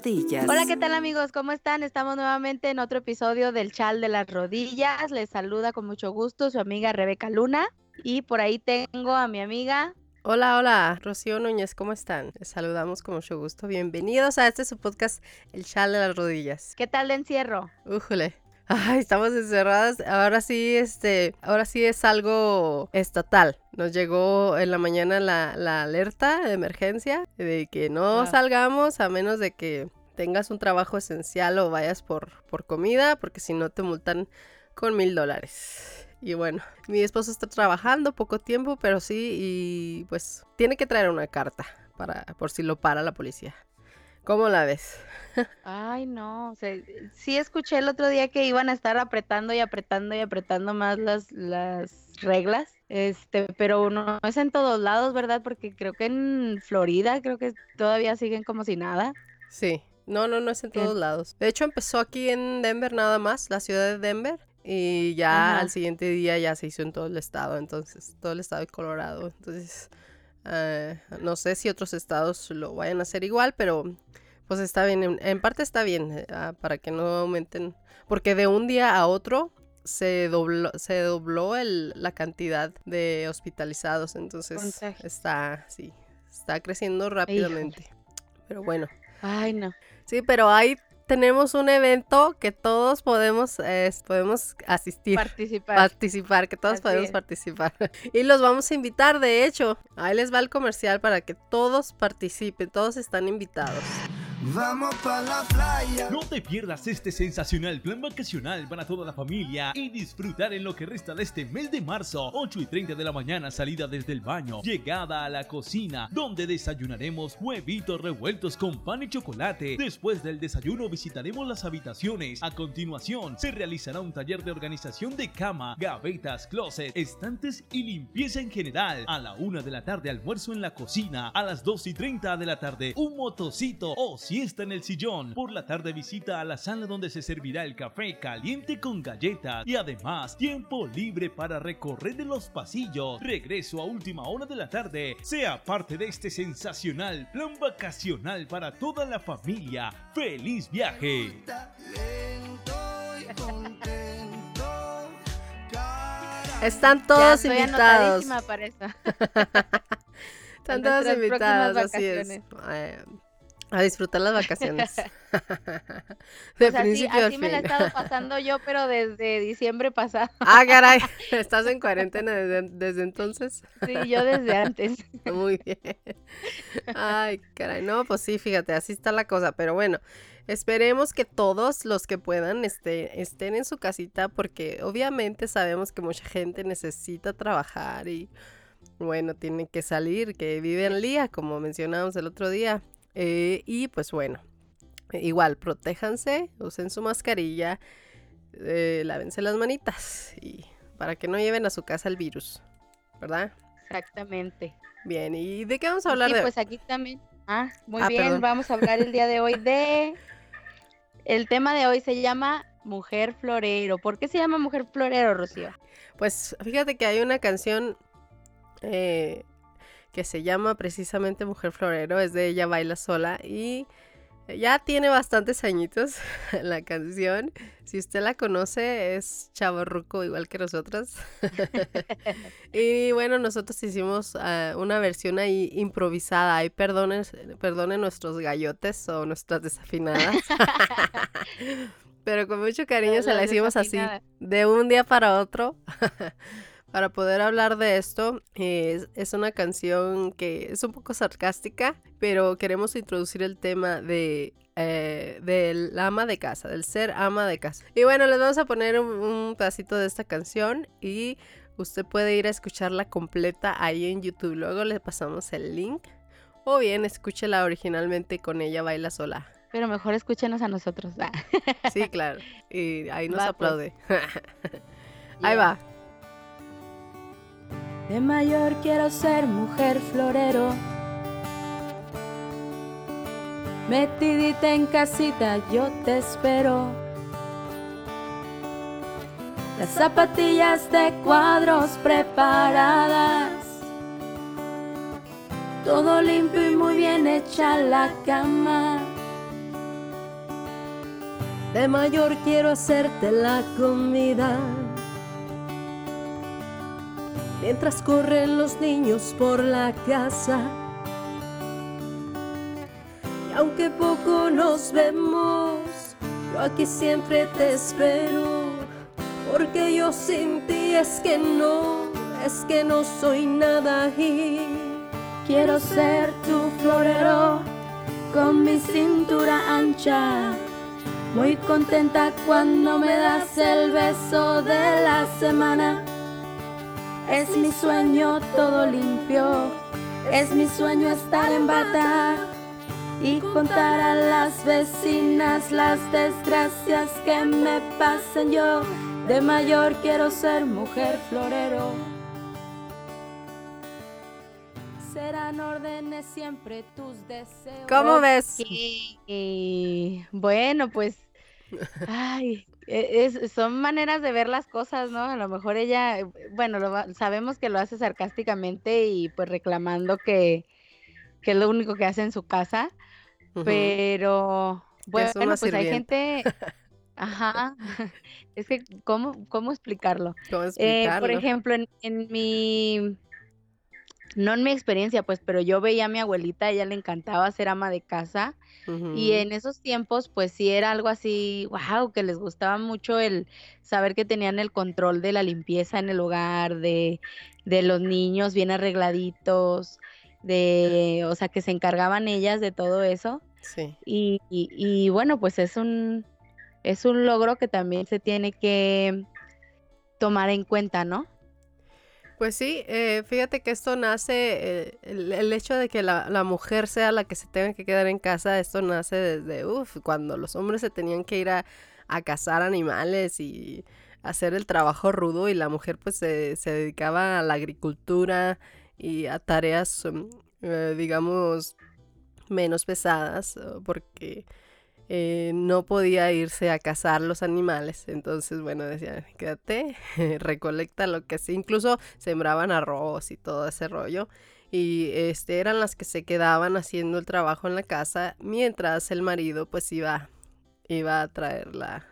rodillas. Hola, ¿qué tal amigos? ¿Cómo están? Estamos nuevamente en otro episodio del Chal de las Rodillas. Les saluda con mucho gusto su amiga Rebeca Luna. Y por ahí tengo a mi amiga. Hola, hola, Rocío Núñez, ¿cómo están? Les saludamos con mucho gusto. Bienvenidos a este su podcast, El Chal de las Rodillas. ¿Qué tal de encierro? Újule. Ay, estamos encerradas. Ahora sí, este, ahora sí es algo estatal. Nos llegó en la mañana la, la alerta de emergencia de que no Ah. salgamos a menos de que tengas un trabajo esencial o vayas por, por comida, porque si no te multan con mil dólares. Y bueno, mi esposo está trabajando poco tiempo, pero sí, y pues tiene que traer una carta para por si lo para la policía. ¿Cómo la ves? Ay, no. o sea, sí escuché el otro día que iban a estar apretando y apretando y apretando más las, las reglas. Este, pero no es en todos lados, ¿verdad? Porque creo que en Florida creo que todavía siguen como si nada. Sí, no, no, no es en todos lados. De hecho, empezó aquí en Denver nada más, la ciudad de Denver, y ya Ajá. al siguiente día ya se hizo en todo el estado, entonces, todo el estado de Colorado. Entonces, ah, no sé si otros estados lo vayan a hacer igual, pero pues está bien, en, en parte está bien, eh, ah, para que no aumenten, porque de un día a otro se dobló, se dobló el, la cantidad de hospitalizados, entonces está, sí, está creciendo rápidamente. Pero bueno. Ay, no. Sí, pero ahí tenemos un evento que todos podemos, eh, podemos asistir, Participar. participar, que todos Así podemos es. participar. Y los vamos a invitar, de hecho. Ahí les va el comercial para que todos participen, todos están invitados. Vamos pa la playa. No te pierdas este sensacional plan vacacional para toda la familia y disfrutar en lo que resta de este mes de marzo. 8 y 30 de la mañana, salida desde el baño, llegada a la cocina, donde desayunaremos huevitos revueltos con pan y chocolate. Después del desayuno visitaremos las habitaciones. A continuación, se realizará un taller de organización de cama, gavetas, closet, estantes y limpieza en general. A la 1 de la tarde, almuerzo en la cocina. A las 2 y 30 de la tarde, un motocito o siesta en el sillón. Por la tarde visita a la sala donde se servirá el café caliente con galletas y además tiempo libre para recorrer de los pasillos. Regreso a última hora de la tarde. Sea parte de este sensacional plan vacacional para toda la familia. ¡Feliz viaje! Están Ya todos estoy invitados. para eso. Están todos invitados, así es. A disfrutar las vacaciones. de Pues así, principio a así me la he estado pasando yo, pero desde diciembre pasado. Ah, caray, estás en cuarentena desde, desde entonces. Sí, yo desde antes. Muy bien. Ay, caray, no, pues sí, fíjate, así está la cosa, pero bueno, esperemos que todos los que puedan este, estén en su casita porque obviamente sabemos que mucha gente necesita trabajar y bueno, tienen que salir, que viven al día, como mencionábamos el otro día. Eh, y pues bueno, igual, protéjanse, usen su mascarilla, eh, lávense las manitas y para que no lleven a su casa el virus, ¿verdad? Exactamente. Bien, ¿y de qué vamos a hablar Sí, de pues aquí también. Ah, muy Ah, bien, perdón. vamos a hablar el día de hoy de... El tema de hoy se llama Mujer Florero. ¿Por qué se llama Mujer Florero, Rocío? Pues fíjate que hay una canción eh, que se llama precisamente Mujer Florero, es de Ella Baila Sola y ya tiene bastantes añitos la canción. Si usted la conoce, es chavorruco igual que nosotros. y bueno, nosotros hicimos ah, una versión ahí improvisada. Ahí perdonen, perdonen nuestros gallotes o nuestras desafinadas. Pero con mucho cariño se la hicimos así, de un día para otro. Para poder hablar de esto, es, es una canción que es un poco sarcástica, pero queremos introducir el tema de eh, del ama de casa, del ser ama de casa. Y bueno, les vamos a poner un, un pedacito de esta canción y usted puede ir a escucharla completa ahí en YouTube. Luego le pasamos el link. O bien, escúchela originalmente con ella baila sola. Pero mejor escúchenos a nosotros. Ah, Sí, claro. Y ahí nos Va, pues. aplaude. Ahí yeah. va. De mayor quiero ser mujer florero. Metidita en casita, yo te espero. Las zapatillas de cuadros preparadas. Todo limpio y muy bien hecha la cama. De mayor quiero hacerte la comida. Mientras corren los niños por la casa. Y aunque poco nos vemos, yo aquí siempre te espero. Porque yo sin ti es que no, es que no soy nada y Quiero ser tu florero con mi cintura ancha. Muy contenta cuando me das el beso de la semana. Es mi sueño todo limpio. Es mi sueño estar en bata y contar a las vecinas las desgracias que me pasan yo. De mayor quiero ser mujer florero. Serán órdenes siempre tus deseos. ¿Cómo ves? Y bueno, pues, ay, es- son maneras de ver las cosas, ¿no? A lo mejor ella, eh, bueno, lo sabemos que lo hace sarcásticamente y pues reclamando que, que es lo único que hace en su casa, pero bueno, pues hay gente, ajá, es que, ¿cómo, cómo explicarlo? ¿Cómo Eh, por explicarlo? ejemplo, en, en mi, no en mi experiencia, pues, pero yo veía a mi abuelita, a ella le encantaba ser ama de casa y en esos tiempos, pues sí era algo así, wow, que les gustaba mucho el saber que tenían el control de la limpieza en el hogar, de, de los niños bien arregladitos, de, o sea, que se encargaban ellas de todo eso. Sí. Y, y- y bueno, pues es un, es un logro que también se tiene que tomar en cuenta, ¿no? Pues sí, eh, fíjate que esto nace, eh, el, hecho de que la, mujer sea la que se tenga que quedar en casa, esto nace desde, uff, cuando los hombres se tenían que ir a, cazar animales y hacer el trabajo rudo y la mujer pues se, dedicaba a la agricultura y a tareas, mm, eh, digamos, menos pesadas, porque eh, no podía irse a cazar los animales. Entonces, bueno, decían, quédate, recolecta lo que sí. Incluso sembraban arroz y todo ese rollo. Y este eran las que se quedaban haciendo el trabajo en la casa, mientras el marido pues iba, iba a traer la,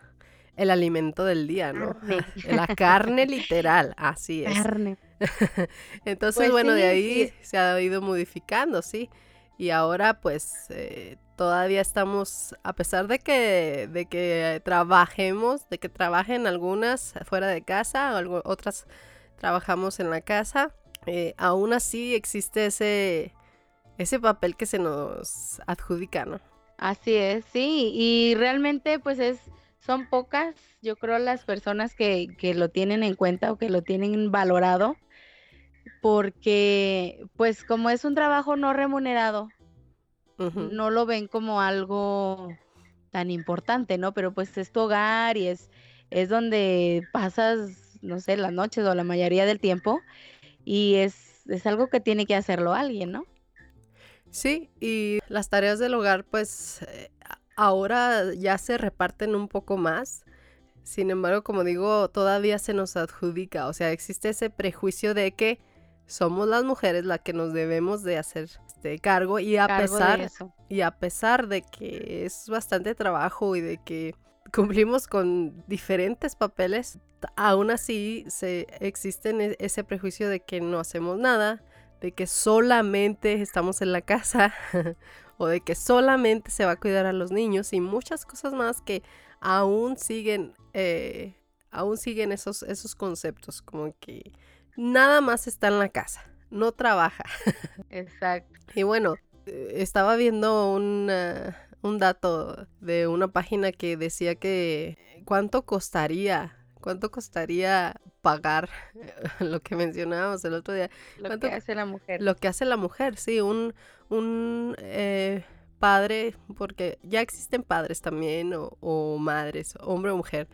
el alimento del día, ¿no? Carne. La carne literal, así es. Carne. Entonces, Pues bueno, de ahí sí. se ha ido modificando, sí. Y ahora, pues, eh, todavía estamos, a pesar de que, de que trabajemos, de que trabajen algunas fuera de casa, otras trabajamos en la casa, eh, aún así existe ese, ese papel que se nos adjudica, ¿no? Así es, sí, y realmente pues es, son pocas, yo creo, las personas que, que lo tienen en cuenta o que lo tienen valorado, porque pues como es un trabajo no remunerado, No lo ven como algo tan importante, ¿no? Pero pues es tu hogar y es, es donde pasas, no sé, las noches o la mayoría del tiempo, y es, es algo que tiene que hacerlo alguien, ¿no? Sí, y las tareas del hogar, pues eh, ahora ya se reparten un poco más. Sin embargo, como digo, todavía se nos adjudica, o sea, existe ese prejuicio de que somos las mujeres las que nos debemos de hacer este cargo y a Cargo pesar y a pesar de que es bastante trabajo y de que cumplimos con diferentes papeles, aún así se existe e- ese prejuicio de que no hacemos nada, de que solamente estamos en la casa o de que solamente se va a cuidar a los niños y muchas cosas más que aún siguen eh, aún siguen esos esos conceptos como que nada más está en la casa no trabaja Exacto. y bueno, eh, estaba viendo un, un dato de una página que decía que cuánto costaría, cuánto costaría pagar lo que mencionábamos el otro día, Lo ¿Cuánto- que hace la mujer. lo que hace la mujer, sí, un, un eh, padre, porque ya existen padres también, o, o madres, hombre o mujer,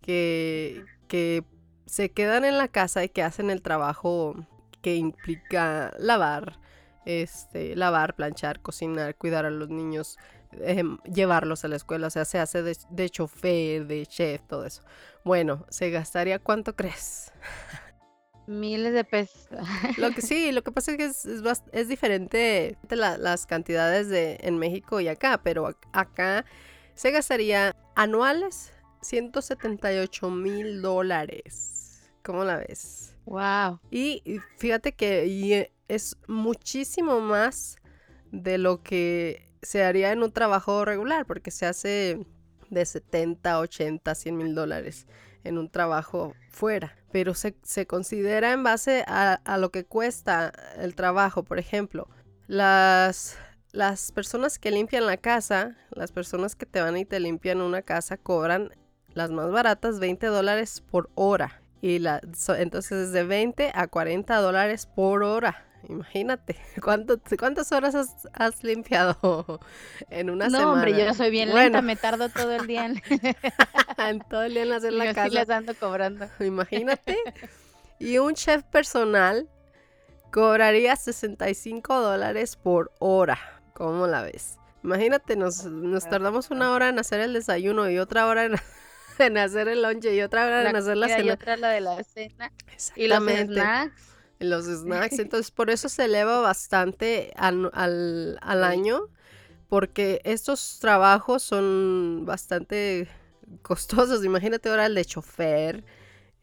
que, que se quedan en la casa y que hacen el trabajo que implica lavar, este, lavar, planchar, cocinar, cuidar a los niños, em, llevarlos a la escuela, o sea, se hace de, de chofer, de chef, todo eso. Bueno, ¿se gastaría cuánto crees? Miles de pesos. Lo que sí, lo que pasa es que es, es bast- es diferente la- las cantidades de en México y acá, pero ac- acá se gastaría anuales 178 mil dólares. ¿Cómo la ves? Wow. Y fíjate que eh, es muchísimo más de lo que se haría en un trabajo regular, porque se hace de 70, 80, 100 mil dólares en un trabajo fuera. Pero se, se considera en base a, a lo que cuesta el trabajo. Por ejemplo, las, las personas que limpian la casa, las personas que te van y te limpian una casa, cobran las más baratas 20 dólares por hora. Y la, so- entonces es de 20 a 40 dólares por hora. Imagínate, ¿cuánto, ¿cuántas horas has, has limpiado en una no, semana? hombre, yo soy bien Bueno. lenta, me tardo todo el día en, en todo el día en hacer y la yo sí casa. les ando cobrando. Imagínate. Y un chef personal cobraría 65 dólares por hora. ¿Cómo la ves? Imagínate, nos, nos tardamos una hora en hacer el desayuno y otra hora en, en hacer el lonche y otra hora en hacer la comida y cena. otra la de la cena. Y los Exactamente. snacks. Los snacks. Entonces, por eso se eleva bastante al, al año, porque estos trabajos son bastante costosos. Imagínate ahora el de chofer,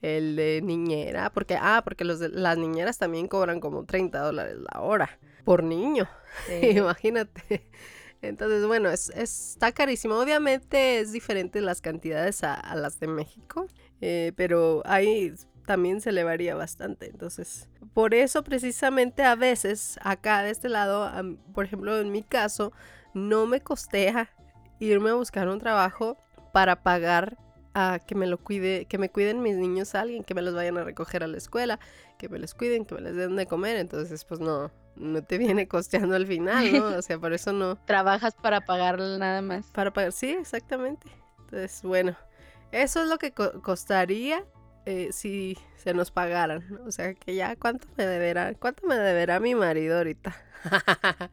el de niñera, porque, ah, porque los de, las niñeras también cobran como 30 dólares la hora por niño. Sí. Imagínate. Entonces, bueno, es, es- está carísimo. Obviamente es diferente las cantidades a, las de México, eh, pero ahí también se elevaría bastante. Entonces, por eso precisamente a veces acá de este lado, por ejemplo, en mi caso, no me costea irme a buscar un trabajo para pagar a que me lo cuide, que me cuiden mis niños a alguien, que me los vayan a recoger a la escuela, que me los cuiden, que me les den de comer. Entonces, pues no, no te viene costeando al final, ¿no? O sea, por eso no. Trabajas para pagar nada más. Para pagar, sí, exactamente. Entonces, bueno, eso es lo que co- costaría eh, si se nos pagaran. O sea, que ya, ¿cuánto me deberá? ¿Cuánto me deberá mi marido ahorita?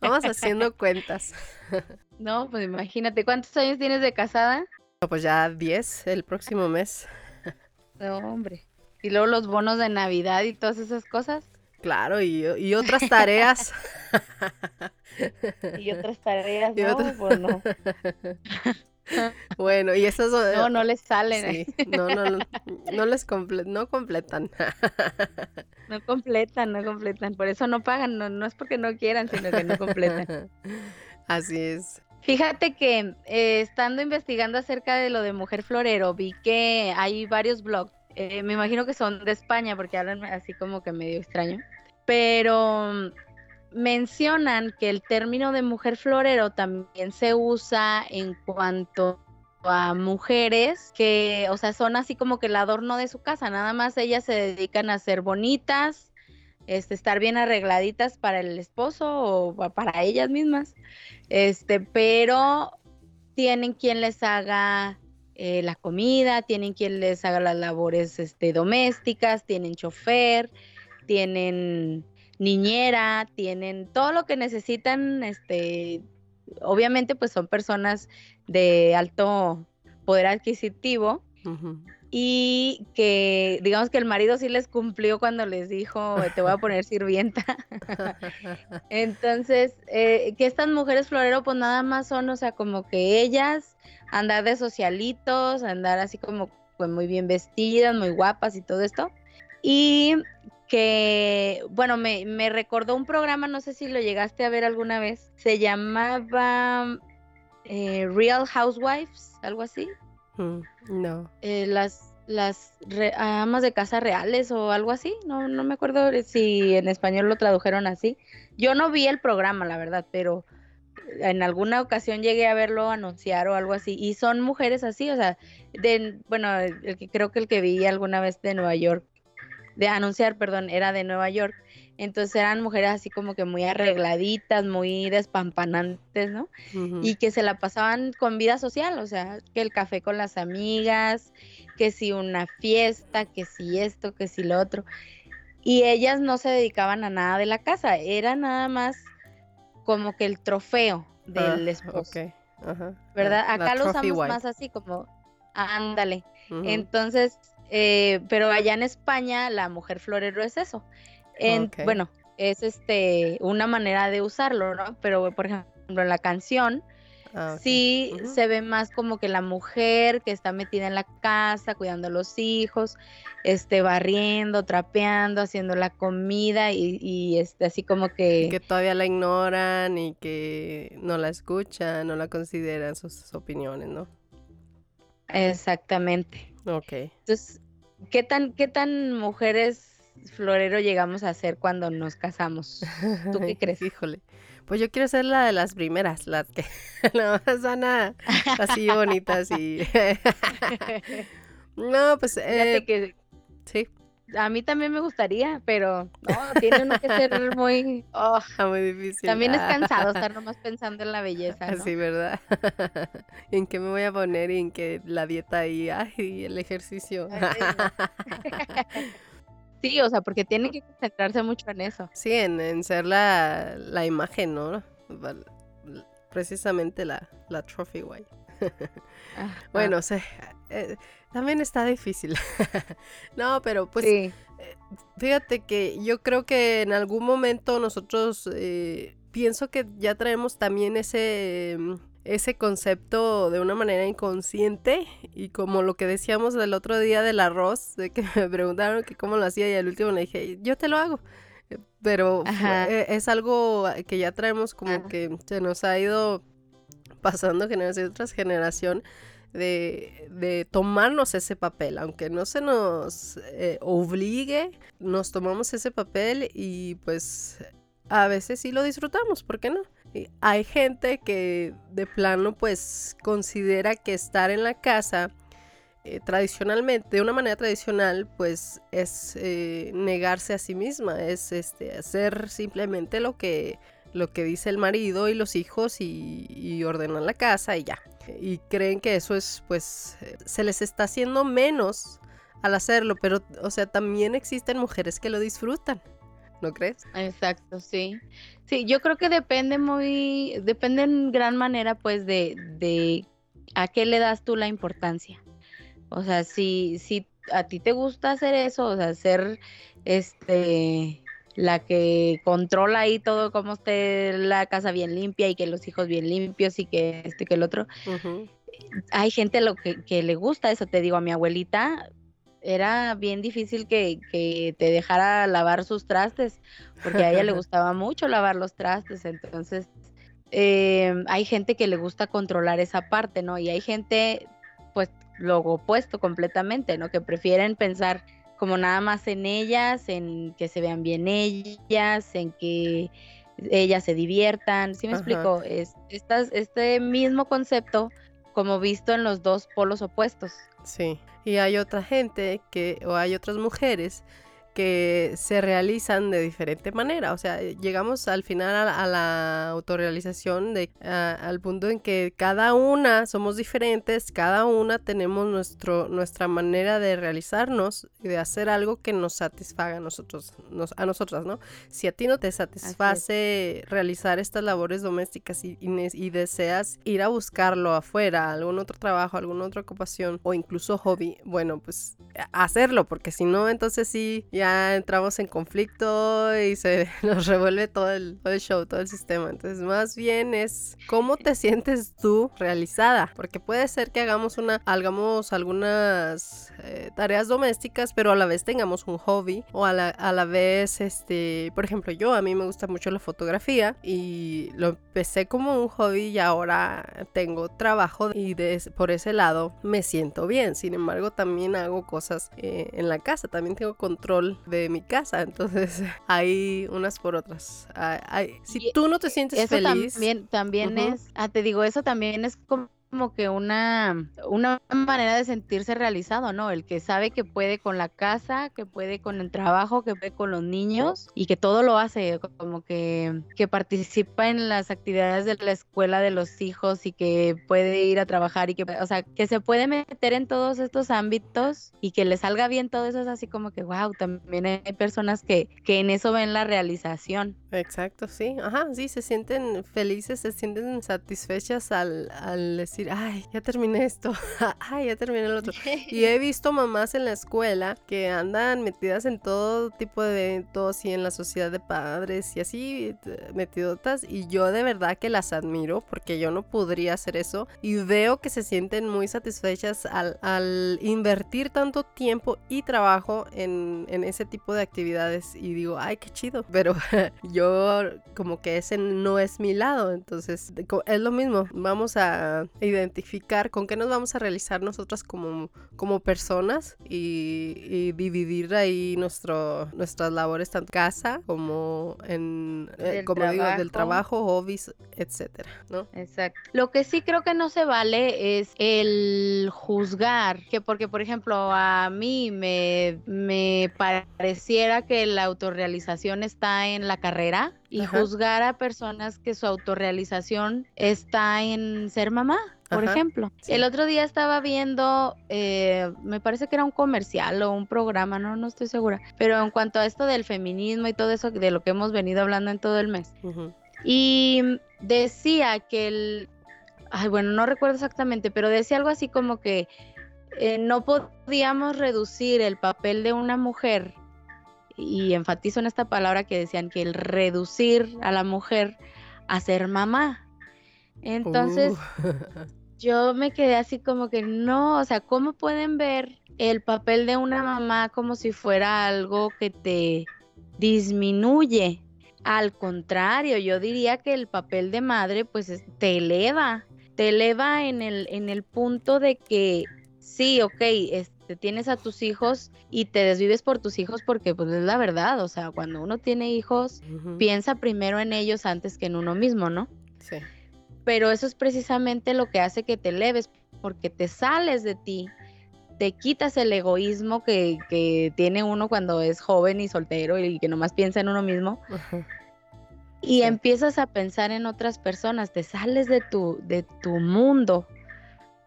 Vamos haciendo cuentas. No, pues imagínate, ¿cuántos años tienes de casada? No, pues ya 10 el próximo mes. No, hombre. Y luego los bonos de Navidad y todas esas cosas. Claro, y, y otras tareas. Y otras tareas, Y no, pues no. bueno, y esas. No, no les salen. Sí, no, no, no les comple- no completan. No completan, no completan. Por eso no pagan. No, no es porque no quieran, sino que no completan. Así es. Fíjate que eh, estando investigando acerca de lo de Mujer Florero, vi que hay varios blogs. eh, me imagino que son de España porque hablan así como que medio extraño. Pero mm, mencionan que el término de mujer florero también se usa en cuanto a mujeres que, o sea, son así como que el adorno de su casa, nada más ellas se dedican a ser bonitas, este, estar bien arregladitas para el esposo o pa- para ellas mismas, este, pero tienen quien les haga eh, la comida, tienen quien les haga las labores este, domésticas, tienen chofer, tienen niñera, tienen todo lo que necesitan, este, obviamente pues son personas de alto poder adquisitivo y que digamos que el marido sí les cumplió cuando les dijo te voy a poner sirvienta. Entonces, eh, que estas mujeres florero pues nada más son, o sea, como que ellas andar de socialitos, andar así como pues muy bien vestidas, muy guapas y todo esto. Y que, bueno, me, me recordó un programa, no sé si lo llegaste a ver alguna vez, se llamaba eh, Real Housewives, algo así Mm, No. eh, las las re- amas de casa reales o algo así, no, no me acuerdo si en español lo tradujeron así. Yo no vi el programa, la verdad, pero en alguna ocasión llegué a verlo anunciar o algo así. Y son mujeres así, o sea, de, bueno, el el que creo que el que vi alguna vez de Nueva York, de anunciar, perdón, era de Nueva York. Entonces eran mujeres así como que muy arregladitas, muy despampanantes, ¿no? Y que se la pasaban con vida social, o sea, que el café con las amigas, que si una fiesta, que si esto, que si lo otro. Y ellas no se dedicaban a nada de la casa, era nada más como que el trofeo del Ah, esposo. ¿verdad? La Acá lo usamos wife. más así como, ándale. Entonces, eh, pero allá en España la mujer florero es eso. En. Bueno, es este una manera de usarlo, ¿no? Pero por ejemplo, en la canción Ah. Sí, se ve más como que la mujer que está metida en la casa, cuidando a los hijos, este, barriendo, trapeando, haciendo la comida y, y, este, así como Y que, que todavía la ignoran y que no la escuchan, no la consideran sus opiniones, ¿no? exactamente. Ok. Entonces, ¿qué tan, qué tan mujeres florero llegamos a ser cuando nos casamos? ¿Tú qué crees? Híjole. Pues yo quiero ser la de las primeras, las que nada más van a así bonitas y no, pues Fíjate eh, que sí, a mí también me gustaría, pero no, tiene uno que ser muy... oh, está muy difícil. también es Ah, cansado estar nomás pensando en la belleza, ¿no? Sí, ¿verdad? ¿En qué me voy a poner? Y en que la dieta y ay, el ejercicio. Sí, o sea, porque tiene que concentrarse mucho en eso. Sí, en, en ser la, la imagen, ¿no? Precisamente la, la trophy wife. Bueno, sí, eh, también está difícil. no, pero pues sí, fíjate que yo creo que en algún momento nosotros eh, pienso que ya traemos también ese mm, ese concepto de una manera inconsciente y como lo que decíamos del otro día del arroz, de que me preguntaron que cómo lo hacía y al último le dije, yo te lo hago. Eh, Pero fue- eh, es algo que ya traemos como Ajá. que se nos ha ido pasando generación tras generación de, tomarnos ese papel, aunque no se nos eh, obligue, nos tomamos ese papel y pues a veces sí lo disfrutamos, ¿por qué no? Hay gente que de plano pues considera que estar en la casa eh, tradicionalmente, de una manera tradicional, pues es eh, negarse a sí misma, es este, hacer simplemente lo que, lo que dice el marido y los hijos y, ordenar la casa y ya. Y creen que eso es, pues, eh, se les está haciendo menos al hacerlo, pero, o sea, también existen mujeres que lo disfrutan, ¿no crees? exacto, sí. Sí, yo creo que depende muy, depende en gran manera, pues, de, de a qué le das tú la importancia. O sea, si, si a ti te gusta hacer eso, o sea, ser este la que controla ahí todo, cómo esté la casa bien limpia y que los hijos bien limpios y que esto y que el otro, hay gente lo que, que le gusta eso, te digo, a mi abuelita era bien difícil que, que te dejara lavar sus trastes, porque a ella le gustaba mucho lavar los trastes, entonces eh, hay gente que le gusta controlar esa parte, ¿no? Y hay gente, pues, lo opuesto completamente, ¿no? Que prefieren pensar como nada más en ellas, en que se vean bien ellas, en que ellas se diviertan, ¿sí me Ajá. explico? Es, estas, este mismo concepto como visto en los dos polos opuestos. Sí, y hay otra gente que, o hay otras mujeres que se realizan de diferente manera. O sea, llegamos al final a, la- a la autorrealización de, a- al punto en que cada una somos diferentes, cada una tenemos nuestro, nuestra manera de realizarnos y de hacer algo que nos satisfaga a nosotros, nos- a nosotras, ¿no? Si a ti no te satisface realizar estas labores domésticas y, y y deseas ir a buscarlo afuera, algún otro trabajo, alguna otra ocupación o incluso hobby, bueno, pues hacerlo, porque si no, entonces sí, ya entramos en conflicto y se nos revuelve todo el, show, todo el sistema. Entonces, más bien es cómo te sientes tú realizada, porque puede ser que hagamos una, hagamos algunas eh, tareas domésticas, pero a la vez tengamos un hobby o a la, a la vez, este, por ejemplo, yo a mí me gusta mucho la fotografía y lo empecé como un hobby y ahora tengo trabajo y de, por ese lado me siento bien. Sin embargo, también hago cosas eh, en la casa, también tengo control de mi casa, entonces hay unas por otras. Hay- hay- si Y tú no te sientes Eso feliz, también, también es, ah, te digo, eso también es como como que una, una manera de sentirse realizado, ¿no? El que sabe que puede con la casa, que puede con el trabajo, que puede con los niños y que todo lo hace, como que, que participa en las actividades de la escuela de los hijos y que puede ir a trabajar y que, o sea, que se puede meter en todos estos ámbitos y que le salga bien todo eso, es así como que, wow, también hay personas que, que en eso ven la realización. Exacto, sí. Ajá, sí, se sienten felices, se sienten satisfechas al, al decir, decir, ay, ya terminé esto, ay, ya terminé el otro. Y he visto mamás en la escuela que andan metidas en todo tipo de eventos y en la sociedad de padres y así eh, metidotas y yo de verdad que las admiro porque yo no podría hacer eso y veo que se sienten muy satisfechas al, al invertir tanto tiempo y trabajo en, en ese tipo de actividades y digo, ay, qué chido, pero yo como que ese no es mi lado, entonces es lo mismo, vamos a identificar con qué nos vamos a realizar nosotras como, como personas y, y dividir ahí nuestro, nuestras labores tanto en casa como en, eh, Del como digo, del trabajo. trabajo, hobbies, etcétera, ¿no? Exacto. Lo que sí creo que no se vale es el juzgar, que porque por ejemplo a mí me, me pareciera que la autorrealización está en la carrera y Ajá. juzgar a personas que su autorrealización está en ser mamá. Por Ajá, ejemplo, sí. el otro día estaba viendo, eh, me parece que era un comercial o un programa, no, no estoy segura, pero en cuanto a esto del feminismo y todo eso de lo que hemos venido hablando en todo el mes, y decía que el, ay, bueno, no recuerdo exactamente, pero decía algo así como que eh, no podíamos reducir el papel de una mujer, y enfatizo en esta palabra que decían que el reducir a la mujer a ser mamá. Entonces, Uh. yo me quedé así como que no, o sea, ¿cómo pueden ver el papel de una mamá como si fuera algo que te disminuye? Al contrario, yo diría que el papel de madre pues es- te eleva, te eleva en el, en el punto de que sí, ok, este, tienes a tus hijos y te desvives por tus hijos porque pues es la verdad, o sea, cuando uno tiene hijos, piensa primero en ellos antes que en uno mismo, ¿no? Sí. Pero eso es precisamente lo que hace que te eleves, porque te sales de ti, te quitas el egoísmo que, que tiene uno cuando es joven y soltero y que nomás piensa en uno mismo, y Sí. empiezas a pensar en otras personas, te sales de tu, de tu mundo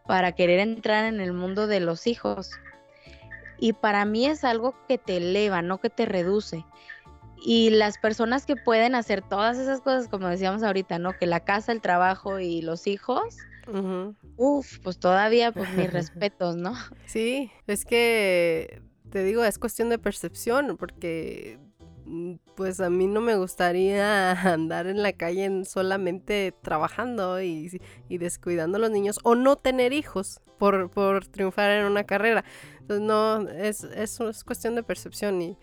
para querer entrar en el mundo de los hijos. Y para mí es algo que te eleva, no que te reduce. Y las personas que pueden hacer todas esas cosas, como decíamos ahorita, ¿no? Que la casa, el trabajo y los hijos, Ujú. uff, pues todavía, pues mis respetos, ¿no? Sí, es que te digo, es cuestión de percepción, porque mm, pues a mí no me gustaría andar en la calle en- solamente trabajando y, y descuidando a los niños o no tener hijos por, por triunfar en una carrera. Entonces no, es, es, es cuestión de percepción y,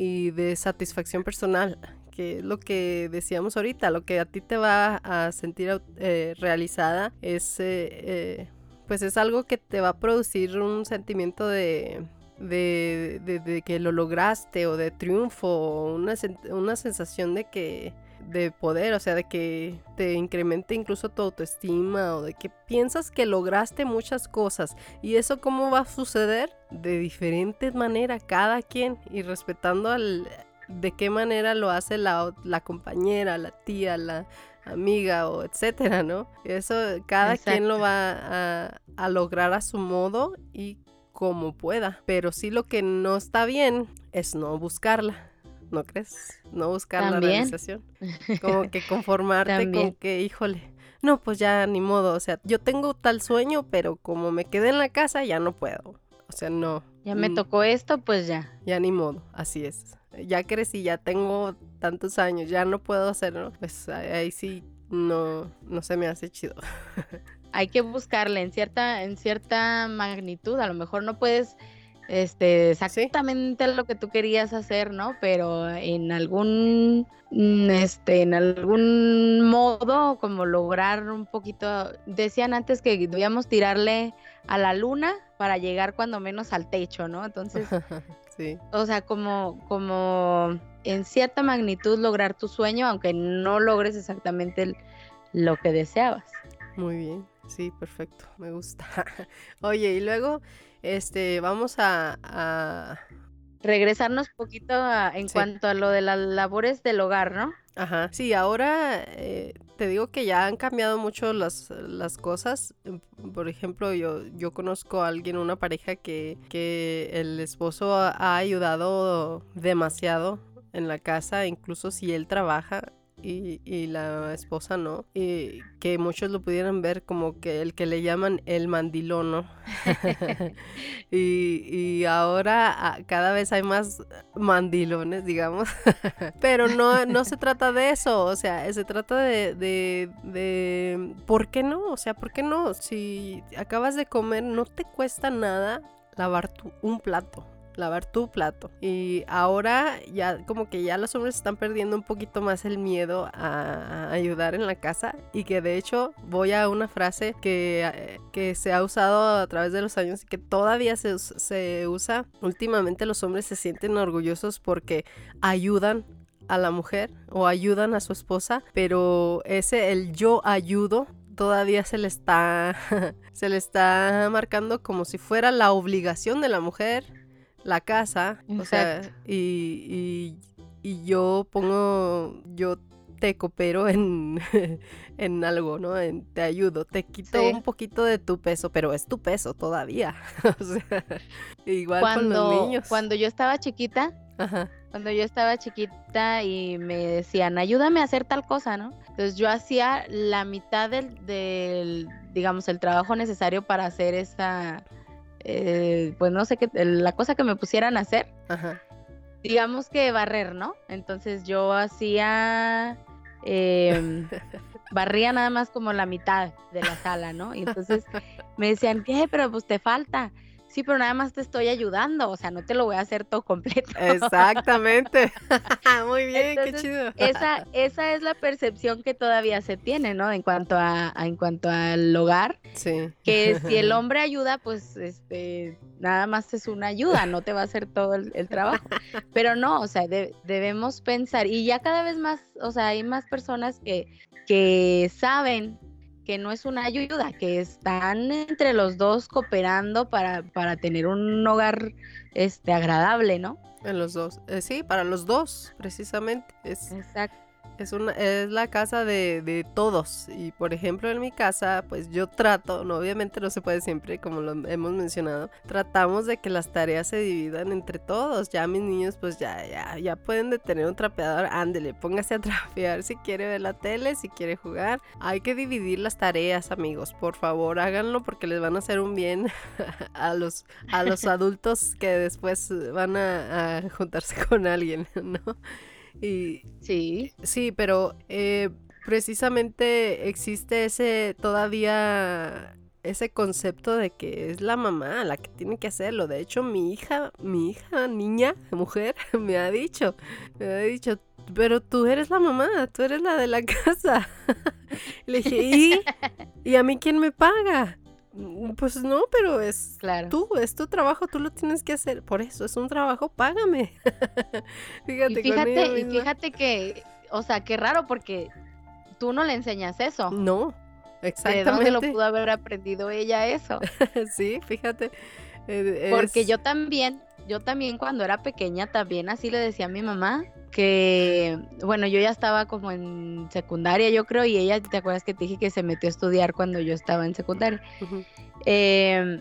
y de satisfacción personal, que es lo que decíamos ahorita, lo que a ti te va a sentir eh, realizada es... eh, eh, pues es algo que te va a producir un sentimiento de, de, de- de que lo lograste o de triunfo una, una sensación de que de poder, o sea, de que te incremente incluso tu autoestima o de que piensas que lograste muchas cosas. ¿Y eso cómo va a suceder? De diferentes maneras, cada quien y respetando al, de qué manera lo hace la, la compañera, la tía, la amiga o etcétera, ¿no? Eso cada quien lo va a, a lograr a su modo y como pueda. Pero sí lo que no está bien es no buscarla. ¿No crees? No buscar la realización. Como que conformarte con que, híjole, no, pues ya ni modo. O sea, yo tengo tal sueño, pero como me quedé en la casa, ya no puedo. O sea, no. Ya me mm, tocó esto, pues ya. ya ni modo, así es. Ya crecí, ya tengo tantos años, ya no puedo hacerlo. Pues ahí sí no, no se me hace chido. Hay que buscarle en cierta, en cierta magnitud. A lo mejor no puedes este, exactamente lo que tú querías hacer, ¿no? Pero en algún, mm, este, en algún modo, como lograr un poquito. Decían antes que debíamos tirarle a la luna para llegar cuando menos al techo, ¿no? Entonces, sí, o sea, como, como en cierta magnitud lograr tu sueño, aunque no logres exactamente el- lo que deseabas. muy bien. Sí, perfecto, me gusta. Oye, y luego, este, vamos a, a- regresarnos poquito a- en Sí. cuanto a lo de las labores del hogar, ¿no? Ajá, sí, ahora eh, te digo que ya han cambiado mucho las, las cosas. Por ejemplo, yo, yo conozco a alguien, una pareja que, que el esposo ha ayudado demasiado en la casa, incluso si él trabaja, y, y la esposa no. Y que muchos lo pudieran ver como que el que le llaman el mandilón, ¿no? y, y ahora ah, cada vez hay más mandilones, digamos. Pero no, no se trata de eso, o sea, se trata de, de, de, ¿por qué no? O sea, ¿por qué no? Si acabas de comer, no te cuesta nada lavar tu, un plato lavar tu plato. Y ahora ya como que ya los hombres están perdiendo un poquito más el miedo a, ayudar en la casa y que de hecho voy a una frase que, eh, que se ha usado a través de los años y que todavía se, se usa. Últimamente los hombres se sienten orgullosos porque ayudan a la mujer o ayudan a su esposa, pero ese el yo ayudo todavía se le está se le está marcando como si fuera la obligación de la mujer la casa, o sea, y, y, yo pongo, yo te coopero en, en algo, ¿no? En, te ayudo, te quito un poquito de tu peso, pero es tu peso todavía. o sea, igual con los niños. Cuando yo estaba chiquita, cuando yo estaba chiquita y me decían, ayúdame a hacer tal cosa, ¿no? Entonces yo hacía la mitad del, del digamos, el trabajo necesario para hacer esa eh, pues no sé qué, la cosa que me pusieran a hacer. Digamos que barrer, ¿no? Entonces yo hacía, em, barría nada más como la mitad de la sala, ¿no? Y entonces me decían, ¿qué? Pero pues te falta sí, pero nada más te estoy ayudando, o sea, no te lo voy a hacer todo completo. Exactamente. Muy bien, qué chido. esa, esa es la percepción que todavía se tiene, ¿no? En cuanto a, en cuanto al hogar. Sí. Que si el hombre ayuda, pues este nada más es una ayuda, no te va a hacer todo el, trabajo. Pero no, o sea, debemos pensar, y ya cada vez más, o sea, hay más personas que, que saben que no es una ayuda, que están entre los dos cooperando para, para tener un hogar este agradable, ¿no? En los dos. Eh, sí, para los dos, precisamente. Es... Exacto es, una, es la casa de, de, todos. Y por ejemplo, en mi casa, pues yo trato, no, obviamente no se puede siempre, como lo hemos mencionado, tratamos de que las tareas se dividan entre todos. Ya mis niños, pues ya, ya, ya pueden detener un trapeador, ándele, póngase a trapear si quiere ver la tele, si quiere jugar. Hay que dividir las tareas, amigos. Por favor, háganlo porque les van a hacer un bien a los, a los adultos que después van a, a juntarse con alguien, ¿no? Y, sí. Sí, pero eh, precisamente existe ese todavía ese concepto de que es la mamá la que tiene que hacerlo. De hecho, mi hija, mi hija, niña, mujer, me ha dicho, me ha dicho, pero tú eres la mamá, tú eres la de la casa. Le dije, ¿y? ¿Y a mí quién me paga? Mm, pues no, pero es tú, es tu trabajo, tú lo tienes que hacer. Por eso es un trabajo, págame. fíjate, y fíjate, y fíjate que, o sea, qué raro porque tú no le enseñas eso. No, exactamente. ¿De dónde lo pudo haber aprendido ella eso? sí, fíjate. Eh, porque yo también, yo también cuando era pequeña también así le decía a mi mamá que, bueno, yo ya estaba como en secundaria, yo creo, y ella, ¿te acuerdas que te dije que se metió a estudiar cuando yo estaba en secundaria? Em,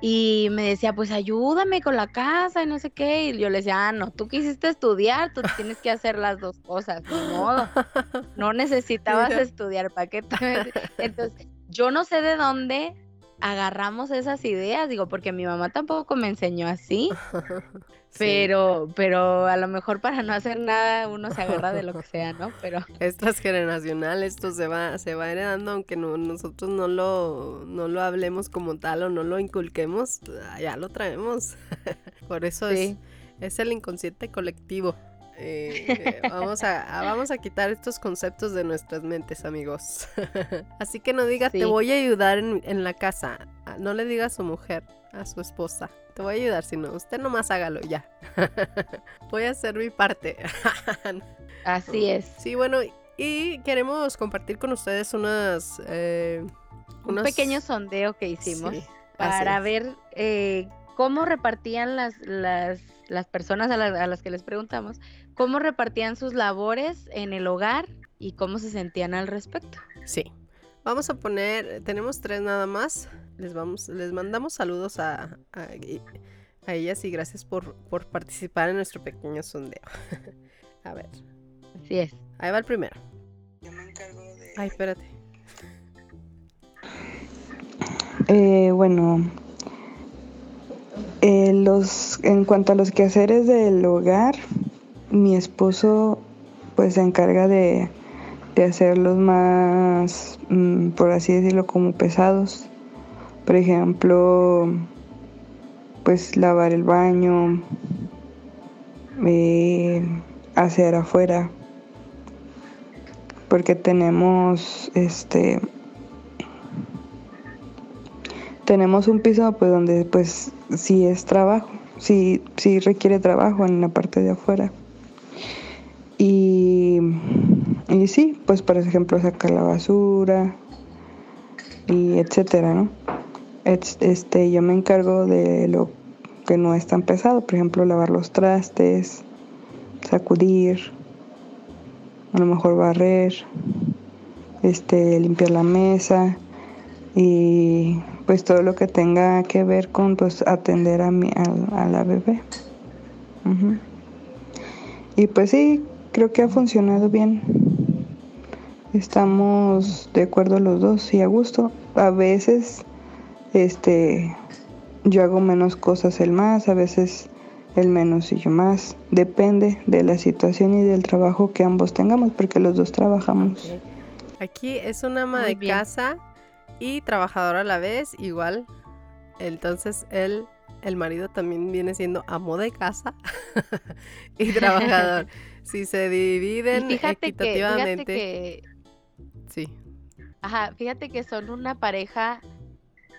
y me decía, pues ayúdame con la casa y no sé qué. Y yo le decía, ah, no, tú quisiste estudiar, tú tienes que hacer las dos cosas, de modo. No necesitabas estudiar, ¿para qué? Entonces, yo no sé de dónde agarramos esas ideas, digo, porque mi mamá tampoco me enseñó así, pero, pero a lo mejor para no hacer nada uno se agarra de lo que sea, ¿no? Pero es transgeneracional, esto se va, se va heredando, aunque no, nosotros no lo, no lo hablemos como tal o no lo inculquemos, ya lo traemos. Por eso es, es el inconsciente colectivo. Eh, vamos, a, vamos a quitar estos conceptos de nuestras mentes, amigos. Así que no diga, te voy a ayudar en, la casa. Ah, no le diga a su mujer, a su esposa. Te voy a ayudar, sino usted nomás hágalo ya. voy a hacer mi parte. Así es. Sí, bueno, y queremos compartir con ustedes unas... Eh, Un pequeño sondeo que hicimos para ver eh, cómo repartían las, las, las personas a, a, las que les preguntamos cómo repartían sus labores en el hogar y cómo se sentían al respecto. Sí. Vamos a poner, tenemos tres nada más. Les vamos, les mandamos saludos a, a, ellas y gracias por, por, participar en nuestro pequeño sondeo. a ver. Así es. Ahí va el primero. Ay, espérate. Eh, bueno, eh, los, en cuanto a los quehaceres del hogar, mi esposo pues se encarga de, de hacerlos más, mm, por así decirlo, como pesados. Por ejemplo, pues lavar el baño, eh, hacer afuera, porque tenemos este tenemos un piso pues donde pues sí es trabajo, sí, sí requiere trabajo en la parte de afuera. Y, y sí, pues por ejemplo sacar la basura y etcétera, ¿no? Este, yo me encargo de lo que no es tan pesado, por ejemplo lavar los trastes, sacudir, a lo mejor barrer, este, limpiar la mesa y pues todo lo que tenga que ver con pues atender a, mi, a, la bebé. Y pues sí, creo que ha funcionado bien. Estamos de acuerdo los dos y a gusto. A veces este yo hago menos cosas el más, a veces el menos y yo más. Depende de la situación y del trabajo que ambos tengamos, porque los dos trabajamos. Aquí es una ama de casa y trabajador a la vez, igual. Entonces él, el marido también viene siendo amo de casa y trabajador. si se dividen equitativamente. Sí. Ajá, fíjate que son una pareja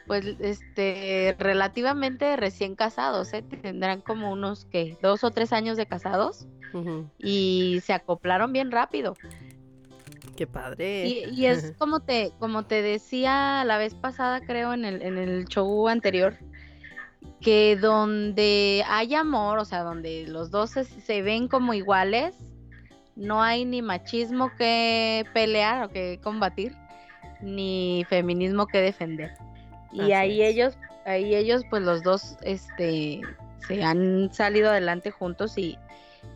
pues este relativamente recién casados, ¿eh? tendrán como unos que dos o tres años de casados y se acoplaron bien rápido. Qué padre. Y, es como te, como te decía la vez pasada, creo, en el, en el show anterior, que donde hay amor, o sea, donde los dos se, ven como iguales, no hay ni machismo que pelear o que combatir, ni feminismo que defender. Y ahí ellos, ahí ellos, pues los dos, este, se han salido adelante juntos y,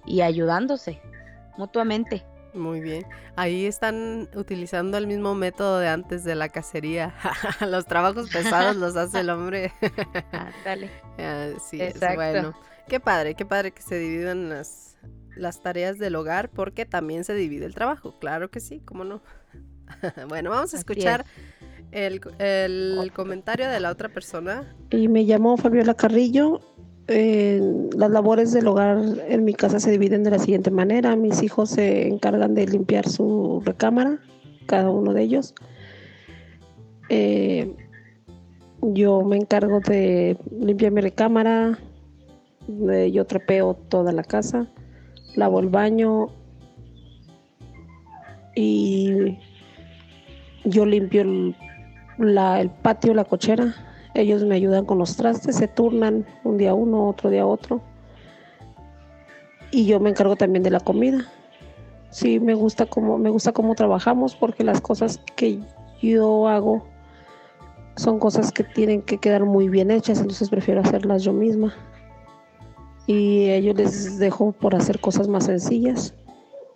y ayudándose mutuamente. Muy bien. Ahí están utilizando el mismo método de antes de la cacería. los trabajos pesados los hace el hombre. dale. Sí, es bueno. Qué padre, qué padre que se dividan las, las tareas del hogar porque también se divide el trabajo. Claro que sí, cómo no. bueno, vamos a escuchar el, el comentario de la otra persona. Y me llamo Fabiola Carrillo las labores del hogar en mi casa se dividen de la siguiente manera. Mis hijos se encargan de limpiar su recámara, cada uno de ellos. Eh, yo me encargo de limpiar mi recámara, yo trapeo toda la casa, lavo el baño y yo limpio el, el patio, la cochera ellos me ayudan con los trastes, se turnan un día uno, otro día otro. Y yo me encargo también de la comida. Sí, me gusta cómo, me gusta cómo trabajamos porque las cosas que yo hago son cosas que tienen que quedar muy bien hechas, entonces prefiero hacerlas yo misma. Y ellos les dejo por hacer cosas más sencillas,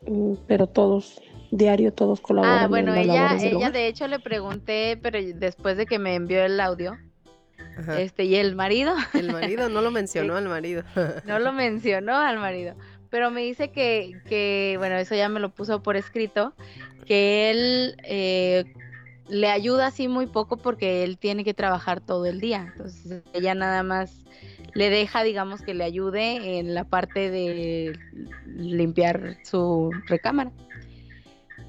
mm, pero todos diario todos colaboran. Ah, bueno, ella, ella de hecho le pregunté, pero después de que me envió el audio, este, y el marido. El marido no lo mencionó al marido. no lo mencionó al marido. Pero me dice que, que, bueno, eso ya me lo puso por escrito, que él eh, le ayuda así muy poco porque él tiene que trabajar todo el día. Entonces ella nada más le deja, digamos, que le ayude en la parte de limpiar su recámara.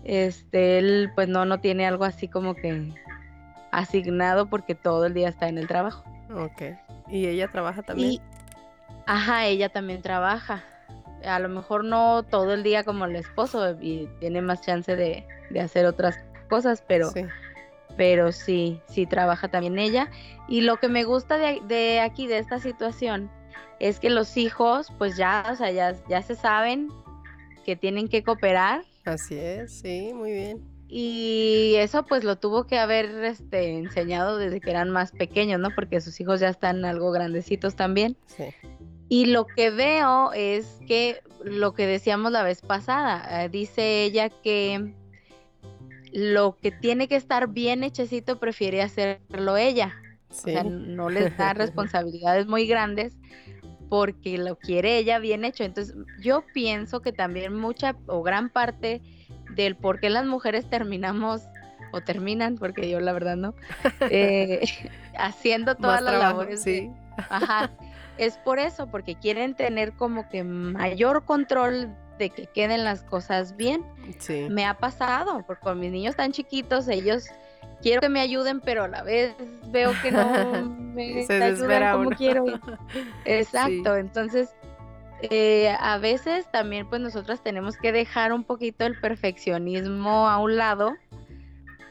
Este, él pues no, no tiene algo así como que asignado porque todo el día está en el trabajo. Ok. ¿Y ella trabaja también? ajá, ella también trabaja. A lo mejor no todo el día como el esposo y tiene más chance de, hacer otras cosas, pero sí. Pero sí, sí trabaja también ella. Y lo que me gusta de, de aquí, de esta situación, es que los hijos, pues ya, o sea, ya, ya se saben que tienen que cooperar. Así es, sí, muy bien. Y eso pues lo tuvo que haber este, enseñado desde que eran más pequeños, ¿no? Porque sus hijos ya están algo grandecitos también. Sí. Y lo que veo es que lo que decíamos la vez pasada, eh, dice ella que lo que tiene que estar bien hechecito prefiere hacerlo ella. O sea, no les da responsabilidades muy grandes porque lo quiere ella bien hecho. Entonces, yo pienso que también mucha o gran parte del por qué las mujeres terminamos o terminan, porque yo la verdad no, eh, haciendo todas las labores. Sí. ajá, es por eso, porque quieren tener como que mayor control de que queden las cosas bien. Sí. Me ha pasado, porque con mis niños tan chiquitos, ellos quiero que me ayuden, pero a la vez veo que no me Se ayudan como uno. quiero. Exacto, entonces eh, a veces también pues nosotras tenemos que dejar un poquito el perfeccionismo a un lado